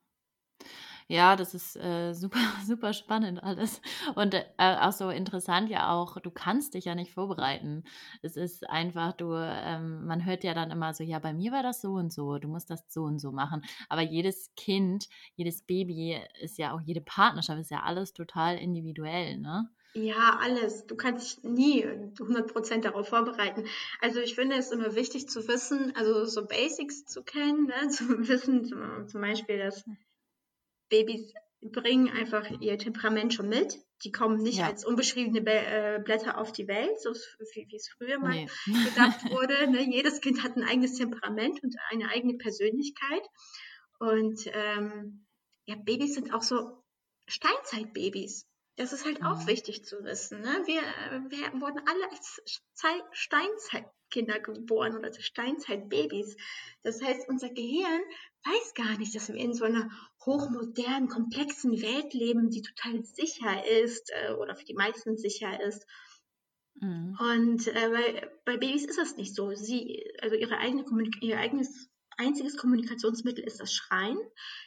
Ja, das ist äh, super, super spannend alles. Und äh, auch so interessant ja auch, du kannst dich ja nicht vorbereiten. Es ist einfach, du, ähm, man hört ja dann immer so, ja, bei mir war das so und so, du musst das so und so machen. Aber jedes Kind, jedes Baby ist ja auch, jede Partnerschaft ist ja alles total individuell, ne? Ja, alles. Du kannst dich nie 100% darauf vorbereiten. Also ich finde es immer wichtig zu wissen, also so Basics zu kennen, ne? zu wissen zum, zum Beispiel, dass Babys bringen einfach ihr Temperament schon mit. Die kommen nicht ja. als unbeschriebene äh, Blätter auf die Welt, so wie, wie es früher mal nee. gedacht wurde. Ne? Jedes Kind hat ein eigenes Temperament und eine eigene Persönlichkeit. Und ähm, ja, Babys sind auch so Steinzeitbabys. Das ist halt mhm. auch wichtig zu wissen. Ne? Wir, wir wurden alle als Steinzeitkinder geboren oder als Steinzeitbabys. Das heißt, unser Gehirn weiß gar nicht, dass wir in so einer hochmodernen, komplexen Welt leben, die total sicher ist äh, oder für die meisten sicher ist. Mhm. Und äh, bei, bei Babys ist das nicht so. Sie, also ihre eigene ihr eigenes einziges Kommunikationsmittel ist das Schreien.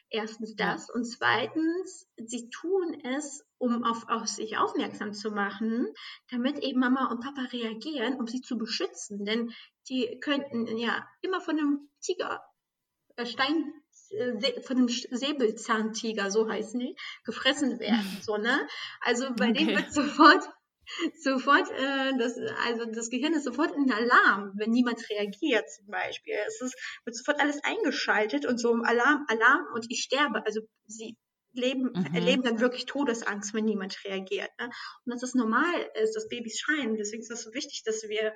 Erstens das. Und zweitens, sie tun es, um auf, auf sich aufmerksam zu machen, damit eben Mama und Papa reagieren, um sie zu beschützen. Denn die könnten ja immer von einem Tiger, äh, Stein, äh, von einem Säbelzahntiger, so heißen die, gefressen werden. So, ne? Also bei okay. denen wird sofort sofort, äh, das, also das Gehirn ist sofort in Alarm, wenn niemand reagiert zum Beispiel. Es ist, wird sofort alles eingeschaltet und so Alarm, Alarm und ich sterbe. Also sie leben, mhm. erleben dann wirklich Todesangst, wenn niemand reagiert. Ne? Und dass es normal ist, dass Babys schreien. Deswegen ist es so wichtig, dass wir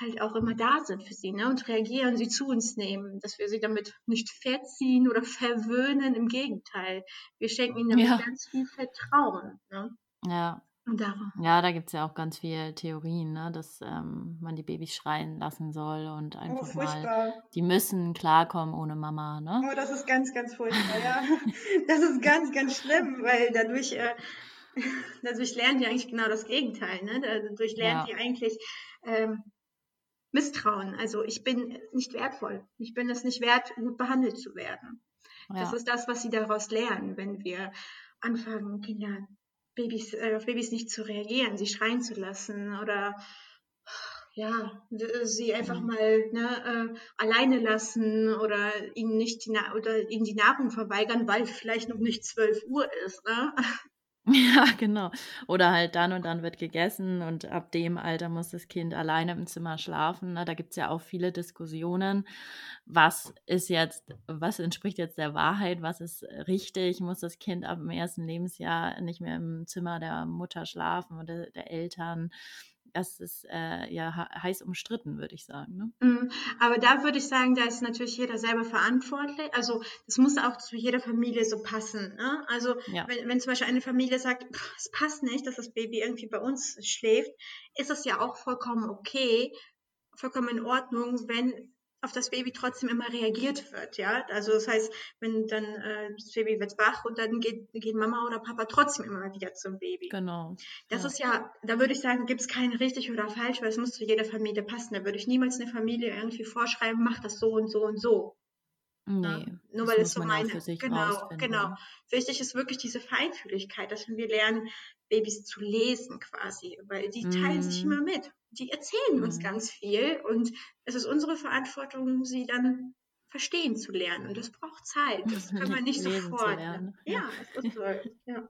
halt auch immer da sind für sie ne? und reagieren, sie zu uns nehmen, dass wir sie damit nicht verziehen oder verwöhnen. Im Gegenteil, wir schenken ihnen damit ja. ganz viel Vertrauen. Ne? Ja, ja, da gibt es ja auch ganz viele Theorien, ne, dass ähm, man die Babys schreien lassen soll und oh, einfach oh, mal, die müssen klarkommen ohne Mama, ne? Oh, das ist ganz, ganz furchtbar, ja. Das ist ganz, ganz schlimm, weil dadurch, äh, dadurch lernen die eigentlich genau das Gegenteil, ne? Dadurch lernen ja. die eigentlich ähm, Misstrauen. Also ich bin nicht wertvoll. Ich bin es nicht wert, gut behandelt zu werden. Ja. Das ist das, was sie daraus lernen, wenn wir anfangen, Kinder Babys, äh, auf Babys nicht zu reagieren, sie schreien zu lassen oder ja, sie einfach mhm. mal ne, äh, alleine lassen oder ihnen nicht die oder ihnen die Nahrung verweigern, weil vielleicht noch nicht 12 Uhr ist. Ne? Ja, genau. Oder halt dann und dann wird gegessen und ab dem Alter muss das Kind alleine im Zimmer schlafen. Da gibt es ja auch viele Diskussionen. Was ist jetzt, was entspricht jetzt der Wahrheit? Was ist richtig? Muss das Kind ab dem ersten Lebensjahr nicht mehr im Zimmer der Mutter schlafen oder der Eltern? Das ist äh, ja heiß umstritten, würde ich sagen. Ne? Mhm. Aber da würde ich sagen, da ist natürlich jeder selber verantwortlich. Also das muss auch zu jeder Familie so passen. Ne? Also ja. wenn, wenn zum Beispiel eine Familie sagt, es passt nicht, dass das Baby irgendwie bei uns schläft, ist das ja auch vollkommen okay, vollkommen in Ordnung, wenn auf das Baby trotzdem immer reagiert wird, ja. Also das heißt, wenn dann äh, das Baby wird wach und dann geht, geht Mama oder Papa trotzdem immer wieder zum Baby. Genau. Das ja. ist ja, da würde ich sagen, gibt es kein richtig oder falsch, weil es muss zu jeder Familie passen. Da würde ich niemals eine Familie irgendwie vorschreiben, mach das so und so und so. Nee, ja, nur weil es so meine. Genau, genau. Wichtig ist wirklich diese Feinfühligkeit, dass wir lernen, Babys zu lesen quasi, weil die teilen sich mhm. immer mit. Die erzählen mm. uns mhm. ganz viel und es ist unsere Verantwortung, sie dann verstehen zu lernen. Und das braucht Zeit. Das können wir nicht sofort. Ja, es ist so. Ja.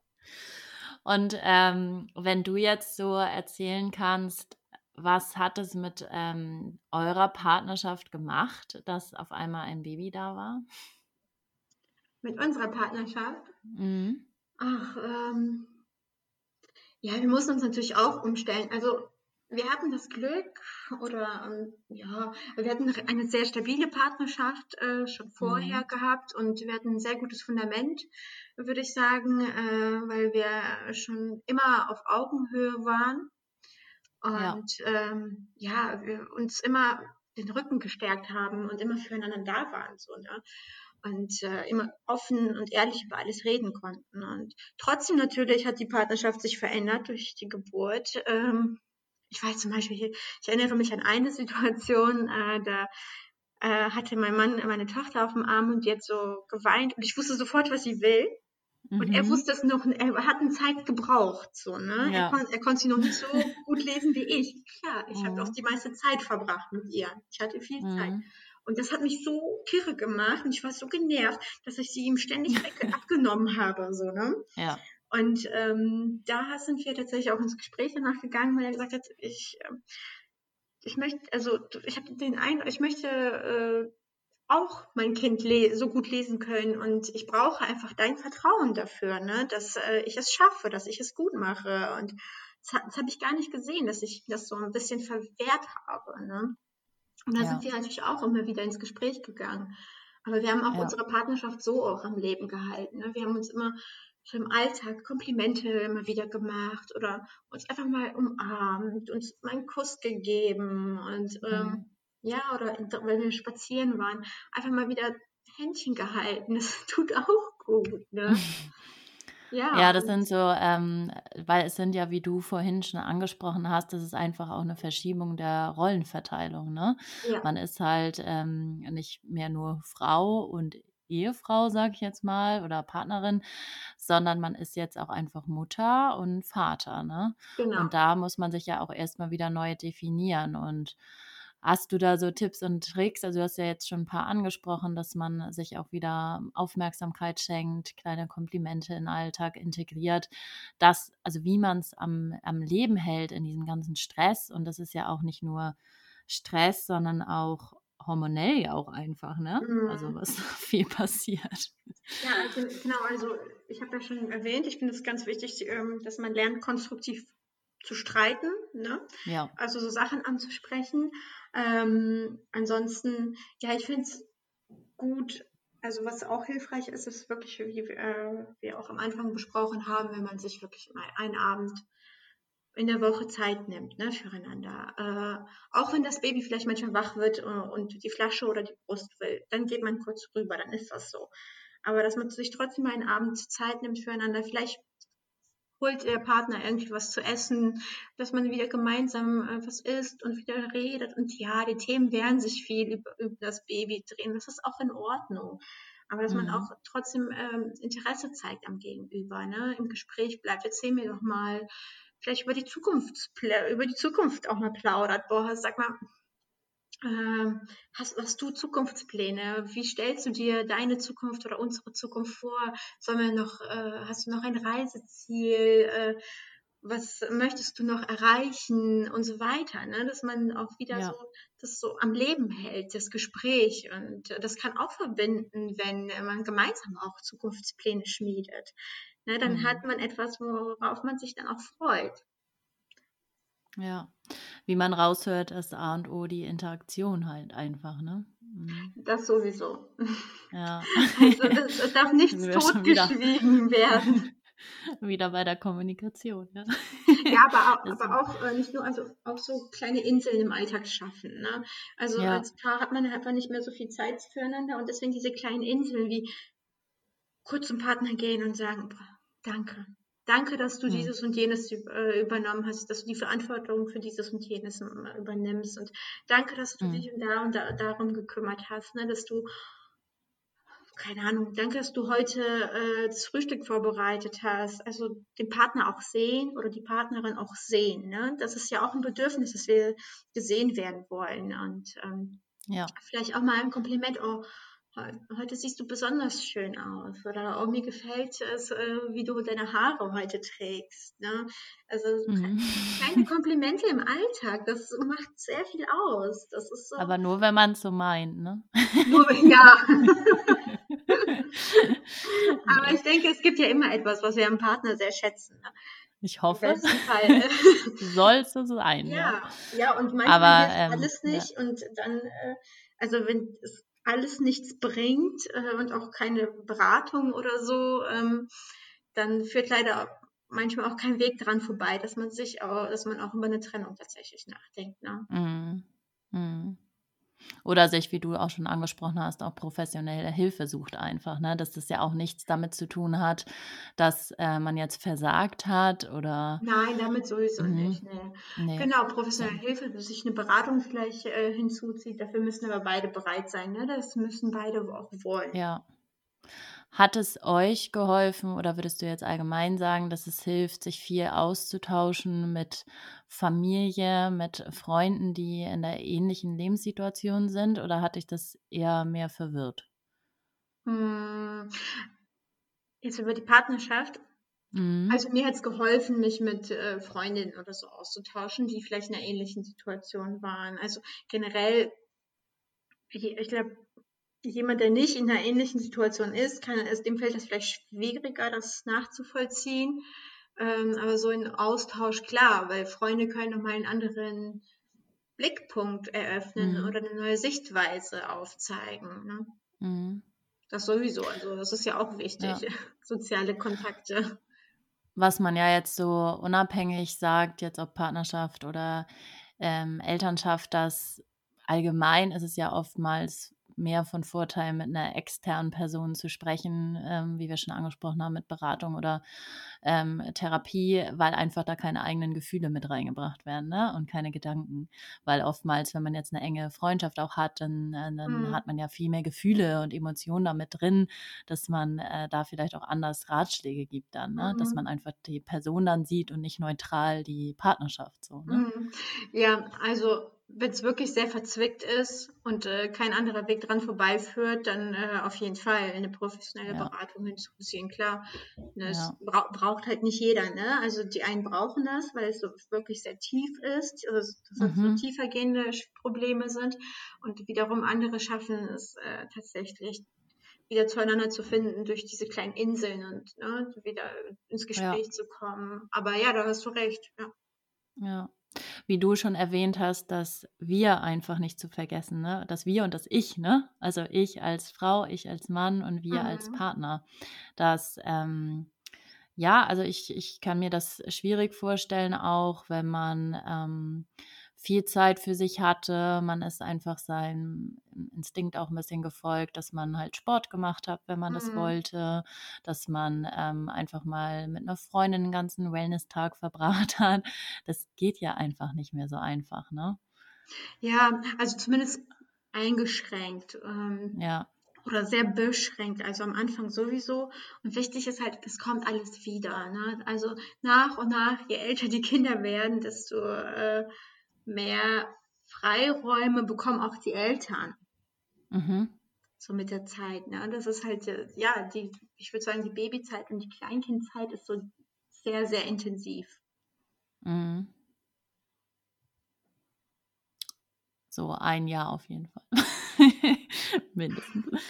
Und ähm, wenn du jetzt so erzählen kannst, was hat es mit ähm, eurer Partnerschaft gemacht, dass auf einmal ein Baby da war? Mit unserer Partnerschaft? Mhm. Ach, ähm, ja, wir mussten uns natürlich auch umstellen. Also wir hatten das Glück oder ähm, ja, wir hatten eine sehr stabile Partnerschaft äh, schon vorher mhm. gehabt und wir hatten ein sehr gutes Fundament, würde ich sagen, äh, weil wir schon immer auf Augenhöhe waren und ja, ähm, ja wir uns immer den Rücken gestärkt haben und immer füreinander da waren so ne und äh, immer offen und ehrlich über alles reden konnten. Und trotzdem natürlich hat die Partnerschaft sich verändert durch die Geburt. Ähm, ich weiß zum Beispiel, ich erinnere mich an eine Situation, äh, da äh, hatte mein Mann meine Tochter auf dem Arm und die hat so geweint und ich wusste sofort, was sie will. Mhm. Und er mhm. wusste es noch, er hat eine Zeit gebraucht, so, ne? Ja. Er, kon er konnte sie noch nicht so gut lesen wie ich. Klar, ich mhm. habe auch die meiste Zeit verbracht mit ihr. Ich hatte viel mhm. Zeit. Und das hat mich so kirre gemacht und ich war so genervt, dass ich sie ihm ständig abgenommen habe, so, ne? Ja. Und ähm, da sind wir tatsächlich auch ins Gespräch danach gegangen, weil er gesagt hat, ich, äh, ich möchte, also ich habe den Eindruck, ich möchte äh, auch mein Kind so gut lesen können und ich brauche einfach dein Vertrauen dafür, ne, dass äh, ich es schaffe, dass ich es gut mache. Und das, das habe ich gar nicht gesehen, dass ich das so ein bisschen verwehrt habe. Ne? Und da ja. sind wir natürlich auch immer wieder ins Gespräch gegangen. Aber wir haben auch ja. unsere Partnerschaft so auch am Leben gehalten. Ne? Wir haben uns immer so im Alltag Komplimente immer wieder gemacht oder uns einfach mal umarmt, uns mal einen Kuss gegeben und ähm, mhm. ja, oder wenn wir spazieren waren, einfach mal wieder Händchen gehalten. Das tut auch gut. Ne? Ja, ja, das sind so, ähm, weil es sind ja, wie du vorhin schon angesprochen hast, das ist einfach auch eine Verschiebung der Rollenverteilung. Ne? Ja. Man ist halt ähm, nicht mehr nur Frau und Ehefrau, sage ich jetzt mal, oder Partnerin, sondern man ist jetzt auch einfach Mutter und Vater. Ne? Genau. Und da muss man sich ja auch erstmal wieder neu definieren. Und hast du da so Tipps und Tricks? Also du hast ja jetzt schon ein paar angesprochen, dass man sich auch wieder Aufmerksamkeit schenkt, kleine Komplimente in den Alltag integriert. Das, also wie man es am, am Leben hält in diesem ganzen Stress. Und das ist ja auch nicht nur Stress, sondern auch hormonell ja auch einfach, ne? Mhm. Also was viel passiert. Ja, also, genau, also ich habe ja schon erwähnt, ich finde es ganz wichtig, ähm, dass man lernt, konstruktiv zu streiten, ne? Ja. Also so Sachen anzusprechen. Ähm, ansonsten, ja, ich finde es gut, also was auch hilfreich ist, ist wirklich, wie äh, wir auch am Anfang besprochen haben, wenn man sich wirklich mal einen Abend in der Woche Zeit nimmt ne, füreinander. Äh, auch wenn das Baby vielleicht manchmal wach wird äh, und die Flasche oder die Brust will, dann geht man kurz rüber, dann ist das so. Aber dass man sich trotzdem einen Abend Zeit nimmt füreinander, vielleicht holt der Partner irgendwie was zu essen, dass man wieder gemeinsam äh, was isst und wieder redet. Und ja, die Themen werden sich viel über, über das Baby drehen. Das ist auch in Ordnung. Aber dass mhm. man auch trotzdem ähm, Interesse zeigt am Gegenüber, ne? im Gespräch bleibt. Erzähl mir doch mal, vielleicht über die Zukunft, über die Zukunft auch mal plaudert. Boah, sag mal, hast, hast du Zukunftspläne? Wie stellst du dir deine Zukunft oder unsere Zukunft vor? Sollen wir noch, äh, hast du noch ein Reiseziel? Äh, was möchtest du noch erreichen und so weiter, ne? dass man auch wieder ja. so das so am Leben hält, das Gespräch und das kann auch verbinden, wenn man gemeinsam auch Zukunftspläne schmiedet. Ne, dann mhm. hat man etwas, worauf man sich dann auch freut. Ja, wie man raushört, ist A und O die Interaktion halt einfach, ne? Mhm. Das sowieso. Ja. Also es, es darf nichts totgeschwiegen werden. Wieder bei der Kommunikation, ja. Ja, aber auch, aber auch äh, nicht nur, also auch so kleine Inseln im Alltag schaffen. Ne? Also ja. als Paar hat man einfach nicht mehr so viel Zeit füreinander und deswegen diese kleinen Inseln wie kurz zum Partner gehen und sagen, danke. Danke, dass du dieses und jenes äh, übernommen hast, dass du die Verantwortung für dieses und jenes äh, übernimmst. Und danke, dass du hm. dich da und da, darum gekümmert hast, ne? dass du, keine Ahnung, danke, dass du heute äh, das Frühstück vorbereitet hast. Also den Partner auch sehen oder die Partnerin auch sehen. Ne? Das ist ja auch ein Bedürfnis, dass wir gesehen werden wollen. Und ähm, ja. vielleicht auch mal ein Kompliment. Oh, heute siehst du besonders schön aus oder oh, mir gefällt es, äh, wie du deine Haare heute trägst. Ne? Also mhm. kleine Komplimente im Alltag, das macht sehr viel aus. Das ist so, Aber nur, wenn man es so meint, ne? Nur, ja. Aber ich denke, es gibt ja immer etwas, was wir am Partner sehr schätzen. Ne? Ich hoffe. Soll es so sein. Ja, ja, ja und manchmal Aber, ähm, alles nicht. Ja. Und dann, äh, also wenn es alles nichts bringt äh, und auch keine Beratung oder so, ähm, dann führt leider manchmal auch kein Weg dran vorbei, dass man sich auch, dass man auch über eine Trennung tatsächlich nachdenkt. Ne? Mm. Mm. Oder sich, wie du auch schon angesprochen hast, auch professionelle Hilfe sucht einfach, ne? Dass das ja auch nichts damit zu tun hat, dass äh, man jetzt versagt hat oder. Nein, damit sowieso mhm. nicht. Nee. Nee. Genau, professionelle ja. Hilfe, dass sich eine Beratung vielleicht äh, hinzuzieht. Dafür müssen aber beide bereit sein, ne? Das müssen beide auch wollen. Ja. Hat es euch geholfen oder würdest du jetzt allgemein sagen, dass es hilft, sich viel auszutauschen mit Familie, mit Freunden, die in der ähnlichen Lebenssituation sind? Oder hat dich das eher mehr verwirrt? Hm. Jetzt über die Partnerschaft. Mhm. Also mir hat es geholfen, mich mit äh, Freundinnen oder so auszutauschen, die vielleicht in einer ähnlichen Situation waren. Also generell, ich, ich glaube, jemand, der nicht in einer ähnlichen Situation ist, kann es dem fällt es vielleicht schwieriger, das nachzuvollziehen. Ähm, aber so ein Austausch, klar, weil Freunde können nochmal einen anderen Blickpunkt eröffnen mhm. oder eine neue Sichtweise aufzeigen. Ne? Mhm. Das sowieso, also das ist ja auch wichtig, ja. soziale Kontakte. Was man ja jetzt so unabhängig sagt, jetzt ob Partnerschaft oder ähm, Elternschaft, dass allgemein ist es ja oftmals mehr von Vorteil, mit einer externen Person zu sprechen, ähm, wie wir schon angesprochen haben, mit Beratung oder ähm, Therapie, weil einfach da keine eigenen Gefühle mit reingebracht werden ne? und keine Gedanken. Weil oftmals, wenn man jetzt eine enge Freundschaft auch hat, dann, äh, dann mhm. hat man ja viel mehr Gefühle und Emotionen damit drin, dass man äh, da vielleicht auch anders Ratschläge gibt dann, ne? Mhm. dass man einfach die Person dann sieht und nicht neutral die Partnerschaft so. Ne? Mhm. Ja, also wenn es wirklich sehr verzwickt ist und äh, kein anderer Weg dran vorbeiführt, dann äh, auf jeden Fall eine professionelle ja. Beratung hinzuziehen. Klar, ne, es ja. bra braucht halt nicht jeder. Ne? Also die einen brauchen das, weil es so wirklich sehr tief ist, also dass mhm. so tiefergehende Probleme sind und wiederum andere schaffen es äh, tatsächlich wieder zueinander zu finden durch diese kleinen Inseln und ne, wieder ins Gespräch ja. zu kommen. Aber ja, da hast du recht. Ja. Wie du schon erwähnt hast, dass wir einfach nicht zu vergessen, ne? Das wir und das Ich, ne? Also ich als Frau, ich als Mann und wir mhm. als Partner. Dass, ähm, ja, also ich, ich kann mir das schwierig vorstellen, auch wenn man ähm, viel Zeit für sich hatte. Man ist einfach seinem Instinkt auch ein bisschen gefolgt, dass man halt Sport gemacht hat, wenn man mhm. das wollte, dass man ähm, einfach mal mit einer Freundin den ganzen Wellness-Tag verbracht hat. Das geht ja einfach nicht mehr so einfach, ne? Ja, also zumindest eingeschränkt. Ähm, ja oder sehr beschränkt, also am Anfang sowieso. Und wichtig ist halt, es kommt alles wieder. Ne? Also nach und nach, je älter die Kinder werden, desto äh, mehr Freiräume bekommen auch die Eltern. Mhm. So mit der Zeit. Ne? Das ist halt, ja, die, ich würde sagen, die Babyzeit und die Kleinkindzeit ist so sehr, sehr intensiv. Mhm. So ein Jahr auf jeden Fall. Mindestens.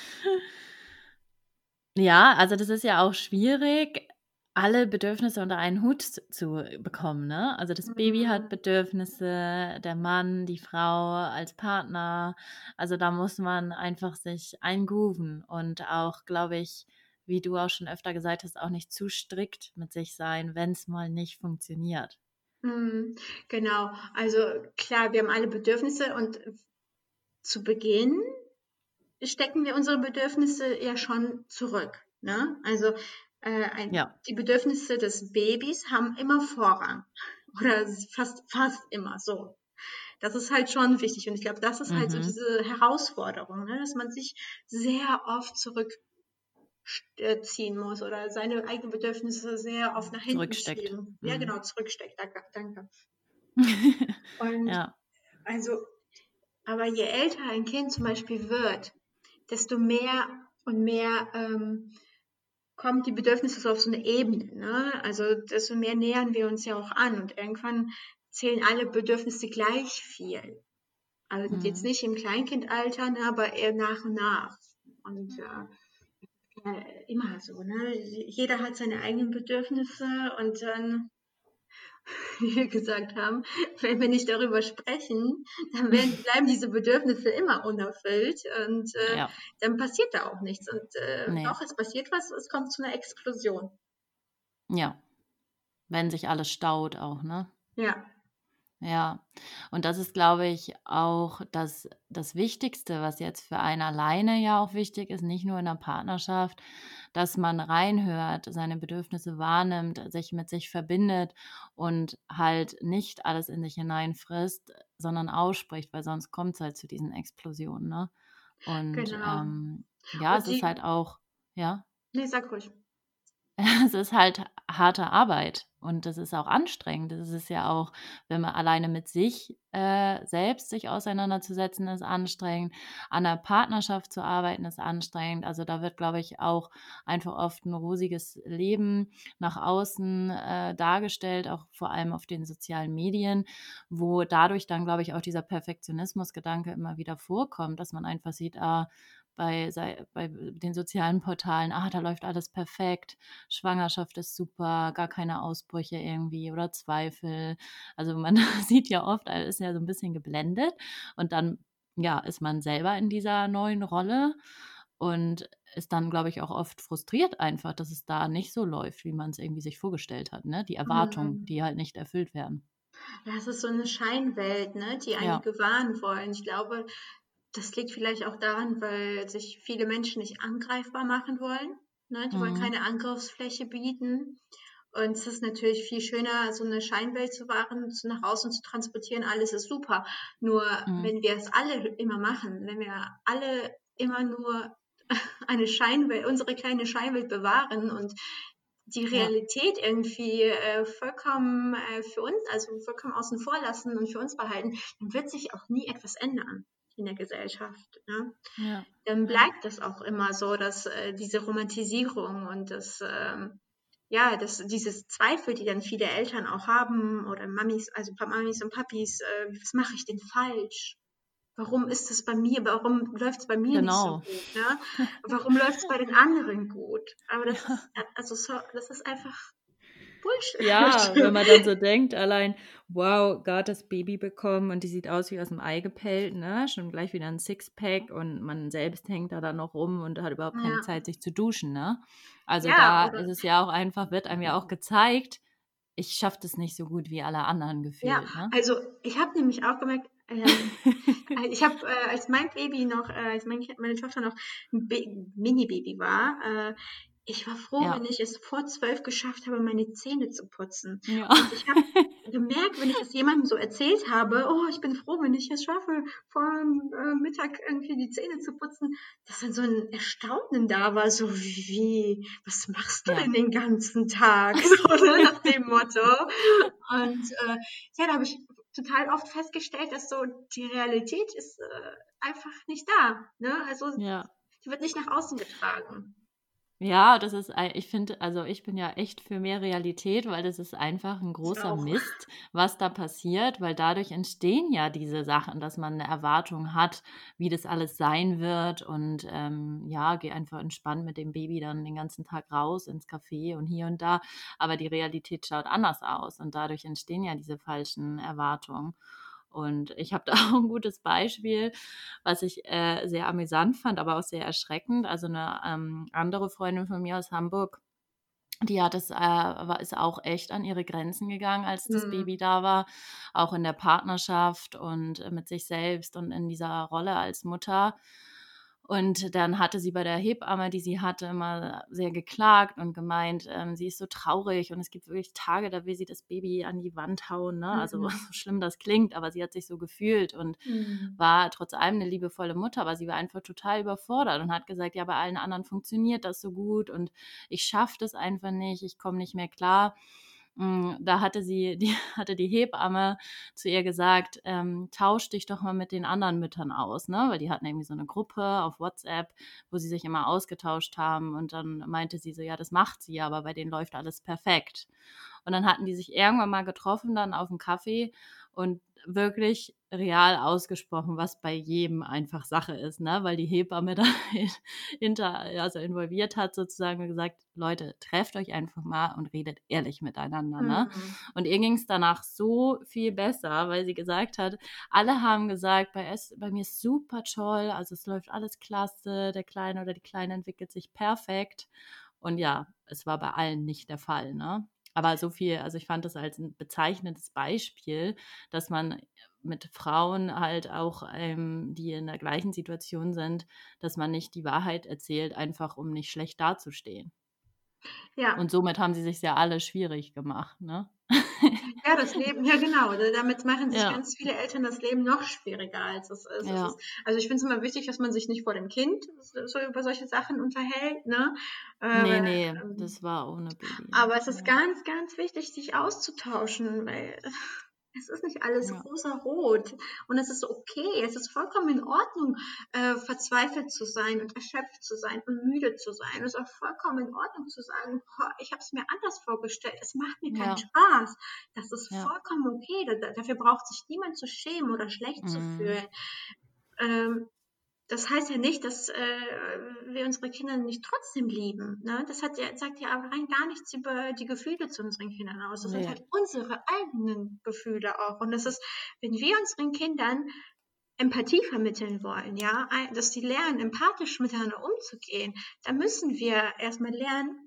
Ja, also das ist ja auch schwierig alle Bedürfnisse unter einen Hut zu bekommen, ne? Also das Baby hat mhm. Bedürfnisse, der Mann, die Frau als Partner. Also da muss man einfach sich eingrooven und auch, glaube ich, wie du auch schon öfter gesagt hast, auch nicht zu strikt mit sich sein, wenn es mal nicht funktioniert. Mhm, genau, also klar, wir haben alle Bedürfnisse und zu Beginn stecken wir unsere Bedürfnisse ja schon zurück. Ne? Also äh, ein, ja. die Bedürfnisse des Babys haben immer Vorrang. Oder fast, fast immer so. Das ist halt schon wichtig. Und ich glaube, das ist mhm. halt so mhm. diese Herausforderung, ne? dass man sich sehr oft zurückziehen muss oder seine eigenen Bedürfnisse sehr oft nach hinten schieben. Mhm. Ja, genau, zurücksteckt. Danke. danke. Und ja. also, aber je älter ein Kind zum Beispiel wird, desto mehr und mehr ähm, kommt die Bedürfnisse so auf so eine Ebene. Ne? Also desto mehr nähern wir uns ja auch an und irgendwann zählen alle Bedürfnisse gleich viel. Also mhm. jetzt nicht im Kleinkindalter, ne, aber eher nach und nach. Und äh, immer so, ne? Jeder hat seine eigenen Bedürfnisse und dann wie wir gesagt haben, wenn wir nicht darüber sprechen, dann werden, bleiben diese Bedürfnisse immer unerfüllt und äh, ja. dann passiert da auch nichts. Und äh, nee. doch, es passiert was, es kommt zu einer Explosion. Ja. Wenn sich alles staut auch, ne? Ja. Ja, und das ist, glaube ich, auch das, das Wichtigste, was jetzt für einen alleine ja auch wichtig ist, nicht nur in der Partnerschaft, dass man reinhört, seine Bedürfnisse wahrnimmt, sich mit sich verbindet und halt nicht alles in sich hineinfrisst, sondern ausspricht, weil sonst kommt es halt zu diesen Explosionen. Ne? Und genau. ähm, ja, und es ist halt auch, ja. Nee, sag ruhig. es ist halt harte Arbeit und das ist auch anstrengend. Das ist ja auch, wenn man alleine mit sich äh, selbst sich auseinanderzusetzen, ist anstrengend. An der Partnerschaft zu arbeiten ist anstrengend. Also da wird, glaube ich, auch einfach oft ein rosiges Leben nach außen äh, dargestellt, auch vor allem auf den sozialen Medien, wo dadurch dann, glaube ich, auch dieser Perfektionismus-Gedanke immer wieder vorkommt, dass man einfach sieht, ah, bei, bei den sozialen Portalen, ah, da läuft alles perfekt, Schwangerschaft ist super, gar keine Ausbrüche irgendwie oder Zweifel. Also man sieht ja oft, ist ja so ein bisschen geblendet und dann, ja, ist man selber in dieser neuen Rolle und ist dann, glaube ich, auch oft frustriert einfach, dass es da nicht so läuft, wie man es irgendwie sich vorgestellt hat, ne? Die Erwartungen, mhm. die halt nicht erfüllt werden. Ja, es ist so eine Scheinwelt, ne, die einige ja. wahren wollen. Ich glaube, das liegt vielleicht auch daran, weil sich viele Menschen nicht angreifbar machen wollen. Ne? Die mhm. wollen keine Angriffsfläche bieten. Und es ist natürlich viel schöner, so eine Scheinwelt zu wahren, nach außen zu transportieren, alles ist super. Nur mhm. wenn wir es alle immer machen, wenn wir alle immer nur eine Scheinwelt, unsere kleine Scheinwelt bewahren und die Realität ja. irgendwie äh, vollkommen äh, für uns, also vollkommen außen vor lassen und für uns behalten, dann wird sich auch nie etwas ändern in der Gesellschaft. Ne? Ja. Dann bleibt es auch immer so, dass äh, diese Romantisierung und das, ähm, ja, das, dieses Zweifel, die dann viele Eltern auch haben oder Mamis, also Mamis und Papis, äh, was mache ich denn falsch? Warum ist es bei mir? Warum läuft es bei mir genau. nicht so gut? Ne? Warum läuft es bei den anderen gut? Aber das, ist, also so, das ist einfach Bullshit. Ja, wenn man dann so denkt, allein, wow, Gott das Baby bekommen und die sieht aus wie aus dem Ei gepellt, ne? Schon gleich wieder ein Sixpack und man selbst hängt da dann noch rum und hat überhaupt keine ja. Zeit, sich zu duschen, ne? Also ja, da ist es ja auch einfach, wird einem ja auch gezeigt, ich schaffe das nicht so gut wie alle anderen gefühlt. Ja, ne? also ich habe nämlich auch gemerkt, ähm, ich habe, äh, als mein Baby noch, äh, als mein kind, meine Tochter noch ein Mini-Baby war, äh, ich war froh, ja. wenn ich es vor zwölf geschafft habe, meine Zähne zu putzen. Ja. Und ich habe gemerkt, wenn ich das jemandem so erzählt habe, oh, ich bin froh, wenn ich es schaffe, vor äh, Mittag irgendwie die Zähne zu putzen, dass dann so ein Erstaunen da war, so wie, was machst du ja. denn den ganzen Tag? So, ne, nach dem Motto. Und äh, ja, da habe ich total oft festgestellt, dass so die Realität ist äh, einfach nicht da. Ne? Also die wird nicht nach außen getragen. Ja, das ist, ich finde, also ich bin ja echt für mehr Realität, weil das ist einfach ein großer Mist, was da passiert, weil dadurch entstehen ja diese Sachen, dass man eine Erwartung hat, wie das alles sein wird und ähm, ja, geh einfach entspannt mit dem Baby dann den ganzen Tag raus ins Café und hier und da, aber die Realität schaut anders aus und dadurch entstehen ja diese falschen Erwartungen. Und ich habe da auch ein gutes Beispiel, was ich äh, sehr amüsant fand, aber auch sehr erschreckend. Also eine ähm, andere Freundin von mir aus Hamburg, die hat es, äh, war, ist auch echt an ihre Grenzen gegangen, als das mhm. Baby da war, auch in der Partnerschaft und äh, mit sich selbst und in dieser Rolle als Mutter. Und dann hatte sie bei der Hebamme, die sie hatte, immer sehr geklagt und gemeint, ähm, sie ist so traurig und es gibt wirklich Tage, da will sie das Baby an die Wand hauen. Ne? Also mhm. so schlimm das klingt, aber sie hat sich so gefühlt und mhm. war trotz allem eine liebevolle Mutter, aber sie war einfach total überfordert und hat gesagt, ja, bei allen anderen funktioniert das so gut und ich schaffe das einfach nicht, ich komme nicht mehr klar. Hm, da hatte sie, die hatte die Hebamme zu ihr gesagt, ähm, tausch dich doch mal mit den anderen Müttern aus, ne? Weil die hatten irgendwie so eine Gruppe auf WhatsApp, wo sie sich immer ausgetauscht haben. Und dann meinte sie so, ja, das macht sie, aber bei denen läuft alles perfekt. Und dann hatten die sich irgendwann mal getroffen, dann auf dem Kaffee und wirklich real ausgesprochen, was bei jedem einfach Sache ist, ne? weil die Hebamme da hinter, also involviert hat sozusagen gesagt, Leute, trefft euch einfach mal und redet ehrlich miteinander. Ne? Mhm. Und ihr ging es danach so viel besser, weil sie gesagt hat, alle haben gesagt, bei, es, bei mir ist super toll, also es läuft alles klasse, der Kleine oder die Kleine entwickelt sich perfekt. Und ja, es war bei allen nicht der Fall. Ne? Aber so viel, also ich fand das als ein bezeichnendes Beispiel, dass man mit Frauen halt auch, ähm, die in der gleichen Situation sind, dass man nicht die Wahrheit erzählt, einfach um nicht schlecht dazustehen. Ja. Und somit haben sie sich ja alle schwierig gemacht, ne? Ja, das Leben, ja genau. Damit machen sich ja. ganz viele Eltern das Leben noch schwieriger, als es ist. Ja. ist also ich finde es immer wichtig, dass man sich nicht vor dem Kind so über solche Sachen unterhält. Ne? Nee, nee, ähm, das war ohne Baby. Aber es ist ganz, ganz wichtig, sich auszutauschen, weil es ist nicht alles ja. rosa rot und es ist okay, es ist vollkommen in Ordnung, äh, verzweifelt zu sein und erschöpft zu sein und müde zu sein. Es ist auch vollkommen in Ordnung zu sagen, ich habe es mir anders vorgestellt, es macht mir keinen ja. Spaß. Das ist ja. vollkommen okay. Da, dafür braucht sich niemand zu schämen oder schlecht mhm. zu fühlen. Ähm, das heißt ja nicht, dass äh, wir unsere Kinder nicht trotzdem lieben. Ne? Das hat ja, sagt ja aber rein gar nichts über die Gefühle zu unseren Kindern aus. Das nee. sind halt unsere eigenen Gefühle auch. Und das ist, wenn wir unseren Kindern Empathie vermitteln wollen, ja, dass die lernen, empathisch miteinander umzugehen, dann müssen wir erstmal lernen,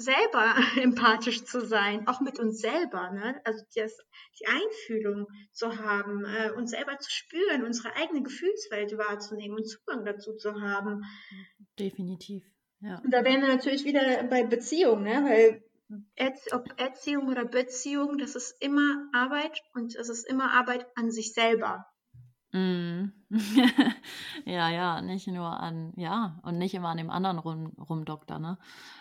selber empathisch zu sein, auch mit uns selber, ne? also das, die Einfühlung zu haben, äh, uns selber zu spüren, unsere eigene Gefühlswelt wahrzunehmen und Zugang dazu zu haben. Definitiv, ja. Und da wären wir natürlich wieder bei Beziehungen, ne? weil ob Erziehung oder Beziehung, das ist immer Arbeit und es ist immer Arbeit an sich selber. Mm. ja, ja, nicht nur an, ja, und nicht immer an dem anderen rum, rumdokter, ne?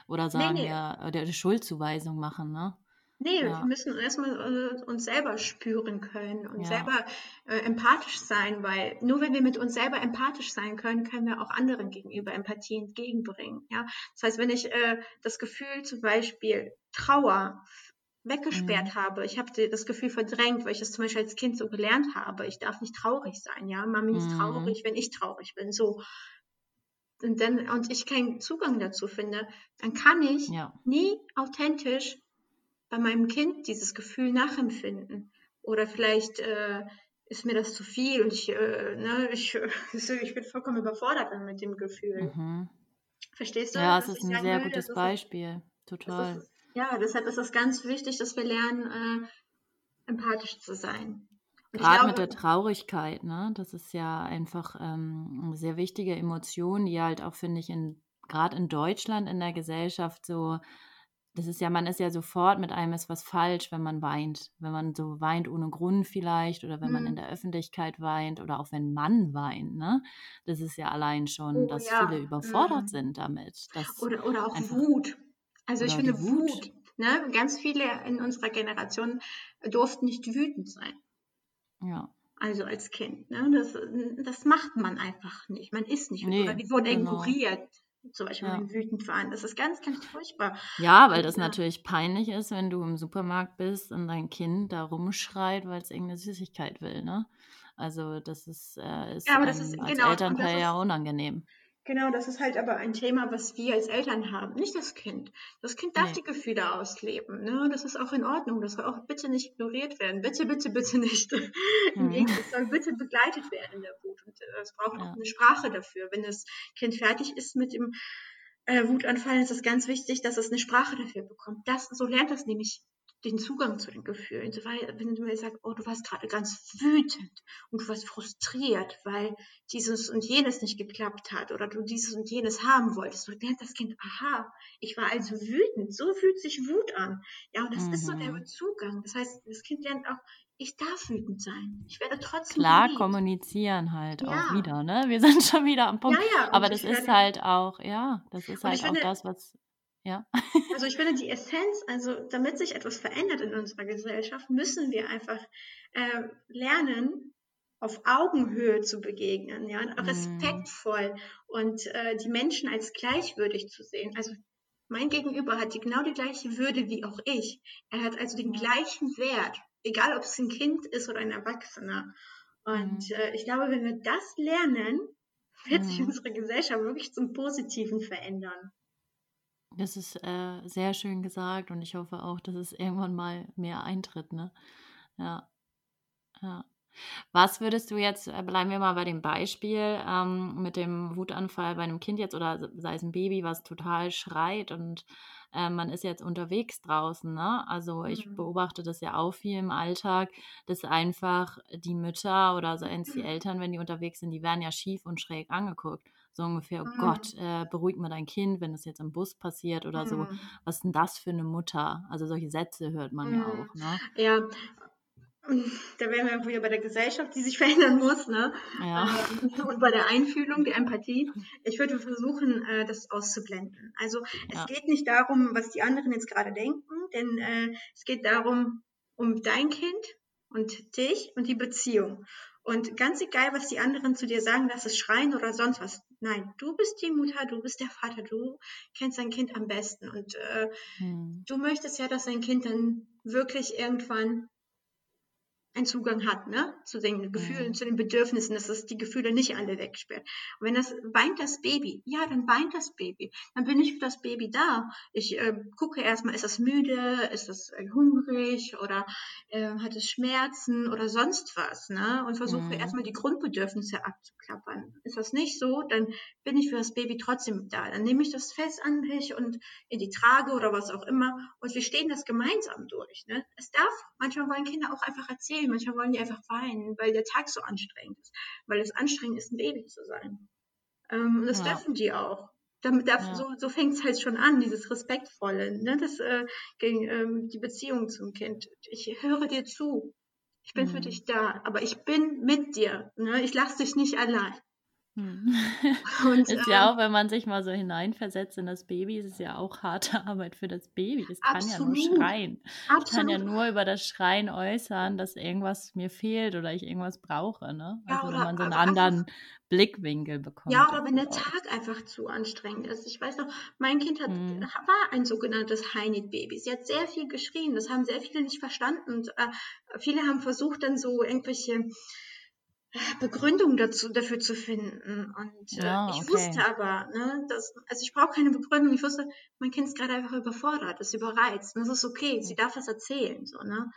Oder sagen, nee, nee. ja, der Schuldzuweisung machen, ne? Nee, ja. wir müssen erstmal äh, uns selber spüren können und ja. selber äh, empathisch sein, weil nur wenn wir mit uns selber empathisch sein können, können wir auch anderen gegenüber Empathie entgegenbringen. Ja? Das heißt, wenn ich äh, das Gefühl zum Beispiel Trauer weggesperrt mhm. habe. Ich habe das Gefühl verdrängt, weil ich es zum Beispiel als Kind so gelernt habe. Ich darf nicht traurig sein, ja. Mami ist mhm. traurig, wenn ich traurig bin. So. Und, dann, und ich keinen Zugang dazu finde, dann kann ich ja. nie authentisch bei meinem Kind dieses Gefühl nachempfinden. Oder vielleicht äh, ist mir das zu viel und ich, äh, ne, ich, ich bin vollkommen überfordert mit dem Gefühl. Mhm. Verstehst du? Ja, es ist ein sehr will? gutes Beispiel. Total. Ja, deshalb ist es ganz wichtig, dass wir lernen, äh, empathisch zu sein. Gerade mit der Traurigkeit, ne? Das ist ja einfach ähm, eine sehr wichtige Emotion, die halt auch, finde ich, in gerade in Deutschland in der Gesellschaft so, das ist ja, man ist ja sofort mit einem ist was falsch, wenn man weint. Wenn man so weint ohne Grund vielleicht oder wenn mhm. man in der Öffentlichkeit weint oder auch wenn man weint, ne? Das ist ja allein schon, oh, dass ja. viele überfordert mhm. sind damit. oder, oder auch Wut. Also ich finde Wut. Wut, ne? ganz viele in unserer Generation durften nicht wütend sein. Ja. Also als Kind. Ne? Das, das macht man einfach nicht. Man ist nicht wütend. Nee, die wurden genau. ignoriert. Zum Beispiel, ja. wütend waren. Das ist ganz, ganz furchtbar. Ja, weil das ja. natürlich peinlich ist, wenn du im Supermarkt bist und dein Kind da rumschreit, weil es irgendeine Süßigkeit will. Ne? Also das ist, äh, ist, ja, das ist als genau, Elternteil ja unangenehm. Genau, das ist halt aber ein Thema, was wir als Eltern haben, nicht das Kind. Das Kind darf nee. die Gefühle ausleben. Ne? Das ist auch in Ordnung. Das soll auch bitte nicht ignoriert werden. Bitte, bitte, bitte nicht. Mhm. Es soll bitte begleitet werden in der Wut. Und äh, es braucht ja. auch eine Sprache dafür. Wenn das Kind fertig ist mit dem äh, Wutanfall, ist es ganz wichtig, dass es eine Sprache dafür bekommt. Das, so lernt das nämlich den Zugang zu den Gefühlen. Weil, wenn du mir sagst, oh, du warst gerade ganz wütend und du warst frustriert, weil dieses und jenes nicht geklappt hat oder du dieses und jenes haben wolltest, so lernt das Kind, aha, ich war also wütend. So fühlt sich Wut an. Ja, und das mhm. ist so der mhm. Zugang. Das heißt, das Kind lernt auch, ich darf wütend sein. Ich werde trotzdem. Klar geliebt. kommunizieren halt ja. auch wieder, ne? Wir sind schon wieder am Punkt. Ja, ja, Aber das ist halt auch, ja, das ist halt auch das, was ja. also ich finde die Essenz, also damit sich etwas verändert in unserer Gesellschaft, müssen wir einfach äh, lernen, auf Augenhöhe zu begegnen, ja, mhm. respektvoll und äh, die Menschen als gleichwürdig zu sehen. Also Mein Gegenüber hat die, genau die gleiche Würde wie auch ich. Er hat also den gleichen Wert, egal ob es ein Kind ist oder ein Erwachsener. Und mhm. äh, ich glaube, wenn wir das lernen, wird mhm. sich unsere Gesellschaft wirklich zum Positiven verändern. Das ist äh, sehr schön gesagt und ich hoffe auch, dass es irgendwann mal mehr eintritt, ne? Ja. Ja. Was würdest du jetzt, äh, bleiben wir mal bei dem Beispiel ähm, mit dem Wutanfall bei einem Kind jetzt oder sei es ein Baby, was total schreit und äh, man ist jetzt unterwegs draußen. Ne? Also ich mhm. beobachte das ja auch viel im Alltag, dass einfach die Mütter oder seien es die Eltern, wenn die unterwegs sind, die werden ja schief und schräg angeguckt. So ungefähr, oh mhm. Gott, äh, beruhig mal dein Kind, wenn das jetzt im Bus passiert oder mhm. so. Was ist denn das für eine Mutter? Also solche Sätze hört man ja mhm. auch. Ne? Ja, da wären wir auch wieder bei der Gesellschaft, die sich verändern muss, ne? Ja. Ähm, und bei der Einfühlung, der Empathie. Ich würde versuchen, äh, das auszublenden. Also es ja. geht nicht darum, was die anderen jetzt gerade denken, denn äh, es geht darum, um dein Kind und dich und die Beziehung. Und ganz egal, was die anderen zu dir sagen, dass es schreien oder sonst was. Nein, du bist die Mutter, du bist der Vater, du kennst dein Kind am besten. Und äh, hm. du möchtest ja, dass dein Kind dann wirklich irgendwann einen Zugang hat, ne, zu den Gefühlen, mhm. zu den Bedürfnissen, dass es die Gefühle nicht alle wegsperrt. Und wenn das weint das Baby, ja, dann weint das Baby. Dann bin ich für das Baby da. Ich äh, gucke erstmal, ist es müde, ist es äh, hungrig oder äh, hat es Schmerzen oder sonst was, ne? Und versuche mhm. erstmal die Grundbedürfnisse abzuklappern. Ist das nicht so, dann bin ich für das Baby trotzdem da. Dann nehme ich das fest an mich und in die Trage oder was auch immer und wir stehen das gemeinsam durch. Ne? Es darf, manchmal wollen Kinder auch einfach erzählen, manchmal wollen die einfach weinen, weil der Tag so anstrengend ist, weil es anstrengend ist, ein Baby zu sein. Ähm, das ja. dürfen die auch. Damit darf, ja. So, so fängt es halt schon an, dieses Respektvolle, ne? das, äh, gegen ähm, die Beziehung zum Kind. Ich höre dir zu. Ich bin mhm. für dich da, aber ich bin mit dir. Ne? Ich lasse dich nicht allein. Hm. Und, ist ja ähm, auch, wenn man sich mal so hineinversetzt in das Baby, ist es ja auch harte Arbeit für das Baby. Es kann absolut, ja nur schreien. Absolut. Ich kann ja nur über das Schreien äußern, dass irgendwas mir fehlt oder ich irgendwas brauche. Ne? Also ja, oder, wenn man so einen anderen einfach, Blickwinkel bekommt. Ja, oder wenn der Tag einfach zu anstrengend ist. Ich weiß noch, mein Kind hat, hm. war ein sogenanntes High-Need-Baby. Sie hat sehr viel geschrien. Das haben sehr viele nicht verstanden. Und, äh, viele haben versucht, dann so irgendwelche Begründung dazu, dafür zu finden. Und äh, ja, ich okay. wusste aber, ne, dass, also ich brauche keine Begründung. Ich wusste, mein Kind ist gerade einfach überfordert, ist überreizt. Und das ist okay, sie darf was erzählen. So, ne?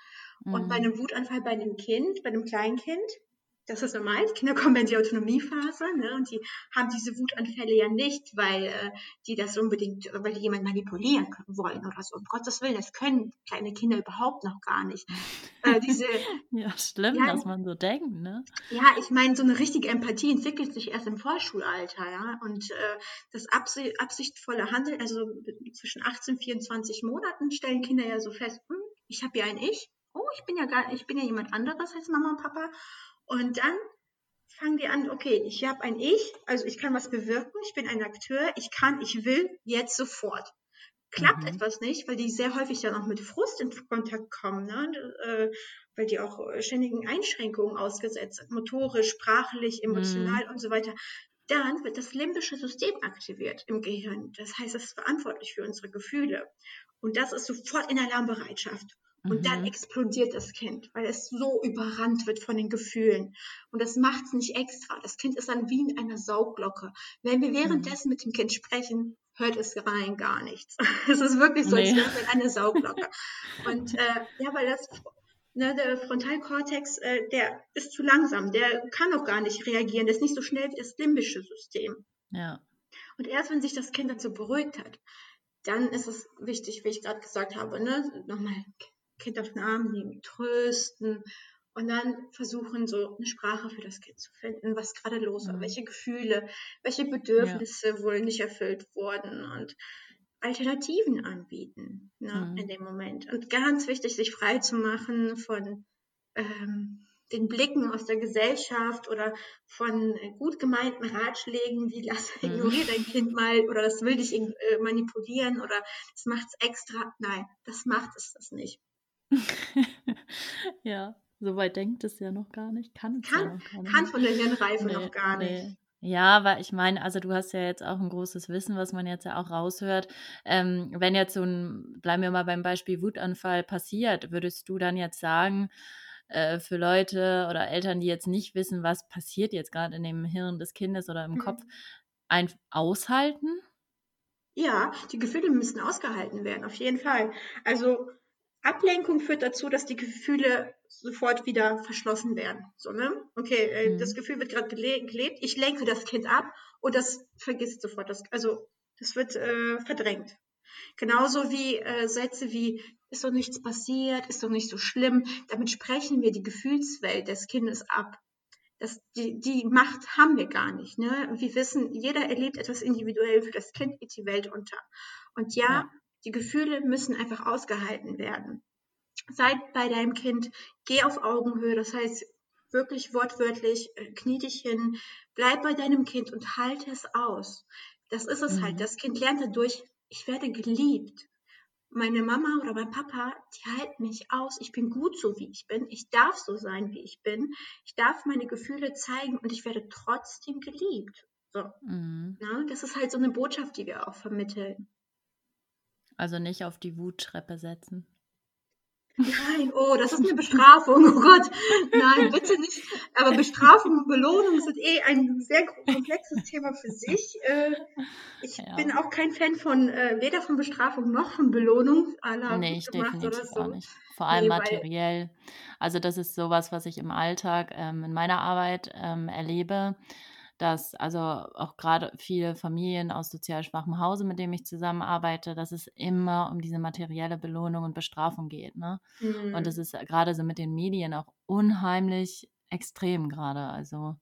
Mhm. Und bei mhm. einem Wutanfall bei einem Kind, bei einem kleinen Kind, das ist normal. Die Kinder kommen in die Autonomiephase ne, und die haben diese Wutanfälle ja nicht, weil äh, die das unbedingt, weil die jemand manipulieren wollen oder so. Um Gottes Willen, das können kleine Kinder überhaupt noch gar nicht. Äh, diese, ja, schlimm, ja, dass man so denkt, ne? Ja, ich meine, so eine richtige Empathie entwickelt sich erst im Vorschulalter, ja. Und äh, das absi absichtvolle Handeln, also zwischen 18 und 24 Monaten stellen Kinder ja so fest, hm, ich habe ja ein Ich. Oh, ich bin ja gar, ich bin ja jemand anderes als Mama und Papa. Und dann fangen die an, okay, ich habe ein Ich, also ich kann was bewirken, ich bin ein Akteur, ich kann, ich will jetzt sofort. Klappt mhm. etwas nicht, weil die sehr häufig dann auch mit Frust in Kontakt kommen, ne? äh, weil die auch ständigen Einschränkungen ausgesetzt sind, motorisch, sprachlich, emotional mhm. und so weiter. Dann wird das limbische System aktiviert im Gehirn. Das heißt, es ist verantwortlich für unsere Gefühle. Und das ist sofort in Alarmbereitschaft. Und mhm. dann explodiert das Kind, weil es so überrannt wird von den Gefühlen. Und das macht es nicht extra. Das Kind ist dann wie in einer Sauglocke. Wenn wir währenddessen mhm. mit dem Kind sprechen, hört es rein gar nichts. es ist wirklich so, als wäre eine Sauglocke. Und äh, ja, weil das Ne, der Frontalkortex, äh, der ist zu langsam, der kann noch gar nicht reagieren, der ist nicht so schnell wie das limbische System. Ja. Und erst wenn sich das Kind dazu beruhigt hat, dann ist es wichtig, wie ich gerade gesagt habe, ne, nochmal Kind auf den Arm nehmen, trösten und dann versuchen, so eine Sprache für das Kind zu finden, was gerade los war, mhm. welche Gefühle, welche Bedürfnisse ja. wohl nicht erfüllt wurden und Alternativen anbieten ne, mhm. in dem Moment. Und ganz wichtig, sich frei zu machen von ähm, den Blicken aus der Gesellschaft oder von gut gemeinten Ratschlägen wie lass mhm. ignoriere dein Kind mal oder das will dich äh, manipulieren oder das macht es extra. Nein, das macht es das nicht. ja, so weit denkt es ja noch gar nicht. Kann es kann, ja noch gar nicht. Kann von der Hirnreife nee, noch gar nicht. Ja, weil ich meine, also du hast ja jetzt auch ein großes Wissen, was man jetzt ja auch raushört. Ähm, wenn jetzt so ein, bleiben wir mal beim Beispiel Wutanfall passiert, würdest du dann jetzt sagen, äh, für Leute oder Eltern, die jetzt nicht wissen, was passiert jetzt gerade in dem Hirn des Kindes oder im mhm. Kopf, ein aushalten? Ja, die Gefühle müssen ausgehalten werden, auf jeden Fall. Also Ablenkung führt dazu, dass die Gefühle sofort wieder verschlossen werden. So, ne? Okay, äh, mhm. das Gefühl wird gerade gelebt, ich lenke das Kind ab und das vergisst sofort. Das, also das wird äh, verdrängt. Genauso wie äh, Sätze wie ist doch nichts passiert, ist doch nicht so schlimm. Damit sprechen wir die Gefühlswelt des Kindes ab. Das, die, die Macht haben wir gar nicht. Ne? Wir wissen, jeder erlebt etwas individuell. Für das Kind geht die Welt unter. Und ja, ja die Gefühle müssen einfach ausgehalten werden. Sei bei deinem Kind, geh auf Augenhöhe, das heißt wirklich wortwörtlich, äh, knie dich hin, bleib bei deinem Kind und halte es aus. Das ist es halt. mhm. halt. Das Kind lernt dadurch, ich werde geliebt. Meine Mama oder mein Papa, die halten mich aus. Ich bin gut so, wie ich bin. Ich darf so sein, wie ich bin. Ich darf meine Gefühle zeigen und ich werde trotzdem geliebt. So. Mhm. Na, das ist halt so eine Botschaft, die wir auch vermitteln. Also nicht auf die Wuttreppe setzen. Nein, oh, das ist eine Bestrafung. Oh Gott, nein, bitte nicht. Aber Bestrafung und Belohnung sind eh ein sehr komplexes Thema für sich. Äh, ich ja. bin auch kein Fan von äh, weder von Bestrafung noch von Belohnung. Nee, ich definitiv so. auch nicht. Vor allem nee, materiell. Also das ist sowas, was ich im Alltag ähm, in meiner Arbeit ähm, erlebe dass also auch gerade viele Familien aus sozial schwachem Hause, mit denen ich zusammenarbeite, dass es immer um diese materielle Belohnung und Bestrafung geht. Ne? Mhm. Und das ist gerade so mit den Medien auch unheimlich extrem gerade. Also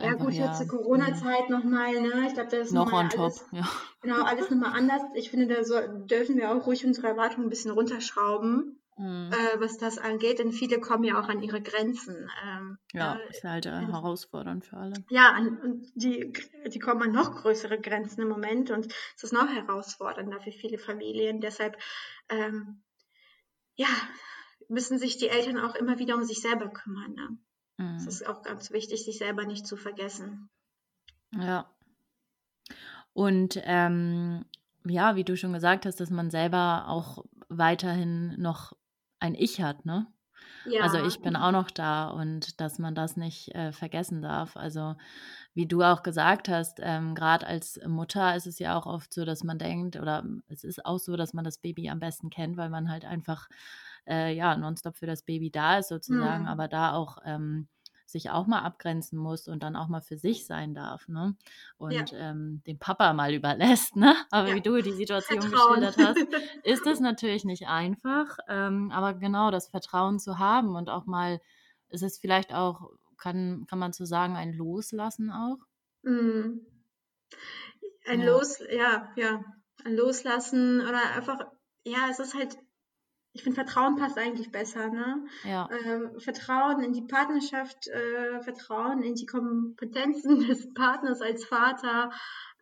ja gut, ja, jetzt zur Corona-Zeit nochmal, ne? Ich glaube, das ist noch on alles, top. Ja. Genau, alles nochmal anders. Ich finde, da so, dürfen wir auch ruhig unsere Erwartungen ein bisschen runterschrauben mhm. äh, was das angeht, denn viele kommen ja auch an ihre Grenzen. Ähm, ja, äh, ist halt äh, herausfordernd für alle. Ja, und die, die kommen an noch größere Grenzen im Moment und es ist noch herausfordernder für viele Familien. Deshalb, ähm, ja, müssen sich die Eltern auch immer wieder um sich selber kümmern. Ne? Mhm. Es ist auch ganz wichtig, sich selber nicht zu vergessen. Ja. Und ähm, ja, wie du schon gesagt hast, dass man selber auch weiterhin noch ein Ich hat, ne? Ja. Also ich bin auch noch da und dass man das nicht äh, vergessen darf. Also wie du auch gesagt hast, ähm, gerade als Mutter ist es ja auch oft so, dass man denkt, oder es ist auch so, dass man das Baby am besten kennt, weil man halt einfach äh, ja nonstop für das Baby da ist sozusagen, mhm. aber da auch ähm, sich auch mal abgrenzen muss und dann auch mal für sich sein darf, ne? Und ja. ähm, den Papa mal überlässt, ne? Aber ja. wie du die Situation Vertrauen. geschildert hast, ist das natürlich nicht einfach. Ähm, aber genau das Vertrauen zu haben und auch mal, ist es vielleicht auch, kann, kann man so sagen, ein Loslassen auch? Mhm. Ein ja. Los, ja, ja, ein Loslassen oder einfach, ja, es ist halt ich finde, Vertrauen passt eigentlich besser. Ne? Ja. Ähm, Vertrauen in die Partnerschaft, äh, Vertrauen in die Kompetenzen des Partners als Vater.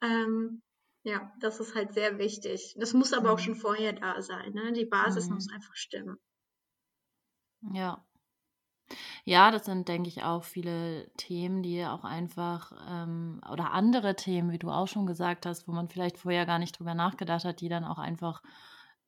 Ähm, ja, das ist halt sehr wichtig. Das muss aber mhm. auch schon vorher da sein. Ne? Die Basis mhm. muss einfach stimmen. Ja. Ja, das sind, denke ich, auch viele Themen, die auch einfach, ähm, oder andere Themen, wie du auch schon gesagt hast, wo man vielleicht vorher gar nicht drüber nachgedacht hat, die dann auch einfach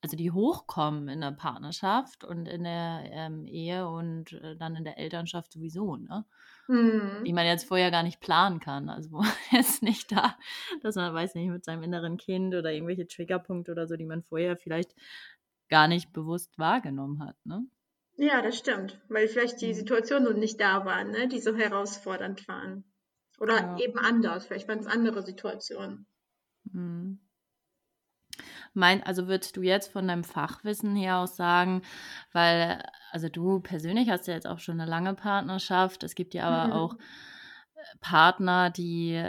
also die hochkommen in der Partnerschaft und in der ähm, Ehe und äh, dann in der Elternschaft sowieso, ne? Mhm. Die man jetzt vorher gar nicht planen kann. Also wo jetzt nicht da, dass man, weiß nicht, mit seinem inneren Kind oder irgendwelche Triggerpunkte oder so, die man vorher vielleicht gar nicht bewusst wahrgenommen hat, ne? Ja, das stimmt, weil vielleicht die mhm. Situationen nicht da waren, ne, die so herausfordernd waren. Oder ja. eben anders, vielleicht waren es andere Situationen. Mhm mein, also würdest du jetzt von deinem Fachwissen her aus sagen, weil, also du persönlich hast ja jetzt auch schon eine lange Partnerschaft, es gibt ja aber mhm. auch äh, Partner, die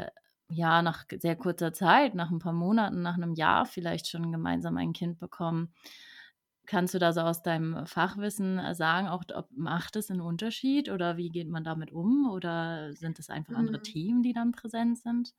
ja nach sehr kurzer Zeit, nach ein paar Monaten, nach einem Jahr vielleicht schon gemeinsam ein Kind bekommen. Kannst du da so aus deinem Fachwissen sagen, auch ob macht es einen Unterschied oder wie geht man damit um oder sind es einfach andere mhm. Themen, die dann präsent sind?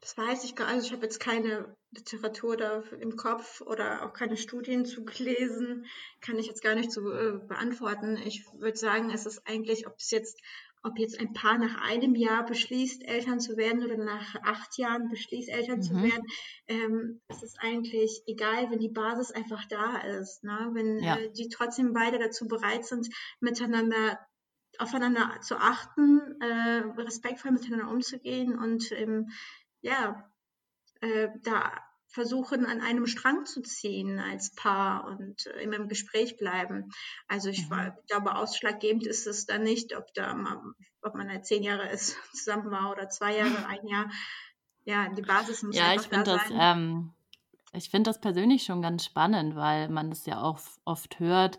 Das weiß ich gar nicht. Also ich habe jetzt keine Literatur da im Kopf oder auch keine Studien zu gelesen. Kann ich jetzt gar nicht so äh, beantworten. Ich würde sagen, es ist eigentlich, ob es jetzt ob jetzt ein Paar nach einem Jahr beschließt, Eltern zu werden oder nach acht Jahren beschließt, Eltern mhm. zu werden, ähm, es ist eigentlich egal, wenn die Basis einfach da ist. Ne? Wenn ja. äh, die trotzdem beide dazu bereit sind, miteinander aufeinander zu achten, äh, respektvoll miteinander umzugehen und ähm, ja, äh, da versuchen, an einem Strang zu ziehen als Paar und äh, immer im Gespräch bleiben. Also ich mhm. glaube, ausschlaggebend ist es dann nicht, ob da mal, ob man halt zehn Jahre ist, zusammen war oder zwei Jahre, ein Jahr. Ja, die Basis muss ja, einfach ich da das, sein. Ähm, ich finde das persönlich schon ganz spannend, weil man das ja auch oft hört,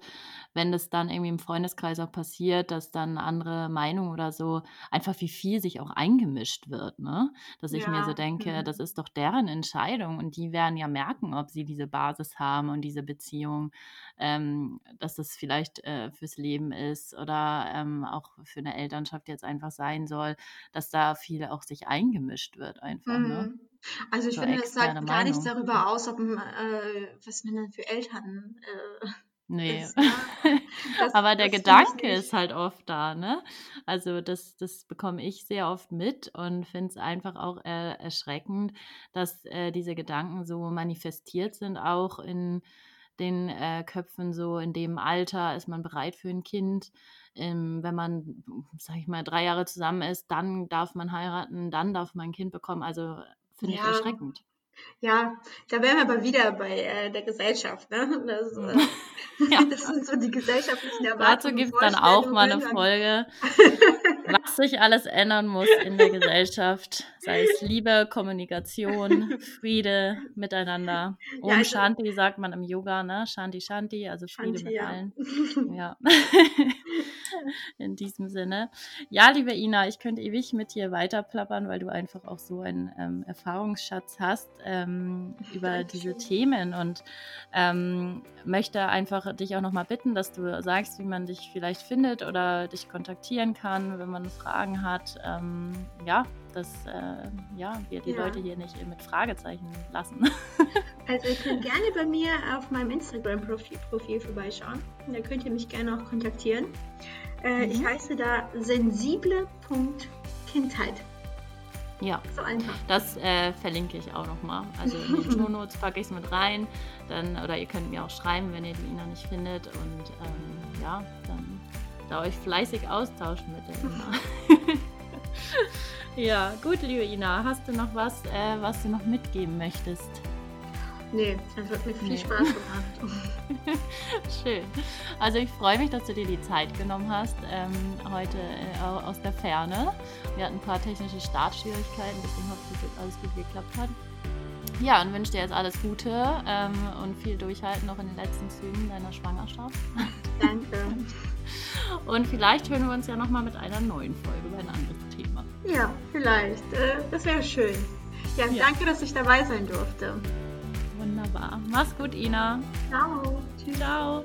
wenn das dann irgendwie im Freundeskreis auch passiert, dass dann andere Meinungen oder so, einfach wie viel sich auch eingemischt wird, ne? Dass ich mir so denke, mhm. das ist doch deren Entscheidung und die werden ja merken, ob sie diese Basis haben und diese Beziehung, ähm, dass das vielleicht äh, fürs Leben ist oder ähm, auch für eine Elternschaft jetzt einfach sein soll, dass da viel auch sich eingemischt wird einfach, ne? mhm. ne? Also ich so finde, das sagt gar nichts darüber aus, ob, äh, was man dann für Eltern äh, Nee. Das, Aber der Gedanke ist halt oft da, ne? Also das, das bekomme ich sehr oft mit und finde es einfach auch äh, erschreckend, dass äh, diese Gedanken so manifestiert sind, auch in den äh, Köpfen so, in dem Alter ist man bereit für ein Kind. Ähm, wenn man, sag ich mal, drei Jahre zusammen ist, dann darf man heiraten, dann darf man ein Kind bekommen. Also finde ja. ich erschreckend. Ja, da wären wir aber wieder bei äh, der Gesellschaft. Ne? Das, äh, ja. das sind so die gesellschaftlichen Erwartungen. Dazu gibt es dann auch mal eine Folge, was sich alles ändern muss in der Gesellschaft. Sei es Liebe, Kommunikation, Friede, Miteinander. Om ja, also, Shanti sagt man im Yoga, ne? Shanti Shanti, also Friede Shanti, mit ja. allen. Ja. in diesem Sinne. Ja, liebe Ina, ich könnte ewig mit dir weiterplappern, weil du einfach auch so einen ähm, Erfahrungsschatz hast ähm, über diese Themen und ähm, möchte einfach dich auch nochmal bitten, dass du sagst, wie man dich vielleicht findet oder dich kontaktieren kann, wenn man Fragen hat. Ähm, ja, dass äh, ja, wir die ja. Leute hier nicht mit Fragezeichen lassen. also ihr könnt gerne bei mir auf meinem Instagram-Profil Profil vorbeischauen. Da könnt ihr mich gerne auch kontaktieren. Äh, mhm. Ich heiße da sensible.kindheit. Ja, so einfach. Das äh, verlinke ich auch nochmal. Also in den Show Notes packe ich es mit rein. Dann, oder ihr könnt mir auch schreiben, wenn ihr die Ina nicht findet. Und ähm, ja, dann da euch fleißig austauschen mit der Ina. ja, gut, liebe Ina. Hast du noch was, äh, was du noch mitgeben möchtest? Nee, es hat mir viel nee. Spaß gemacht. Schön. Also ich freue mich, dass du dir die Zeit genommen hast, ähm, heute äh, aus der Ferne. Wir hatten ein paar technische Startschwierigkeiten, deswegen hoffe ich, dass alles gut geklappt hat. Ja, und wünsche dir jetzt alles Gute ähm, und viel Durchhalten noch in den letzten Zügen deiner Schwangerschaft. Danke. Und vielleicht hören wir uns ja nochmal mit einer neuen Folge über ein anderes Thema. Ja, vielleicht. Äh, das wäre schön. Ja, ja, danke, dass ich dabei sein durfte. Wunderbar. Mach's gut, Ina. Ciao. Tschüss. Ciao.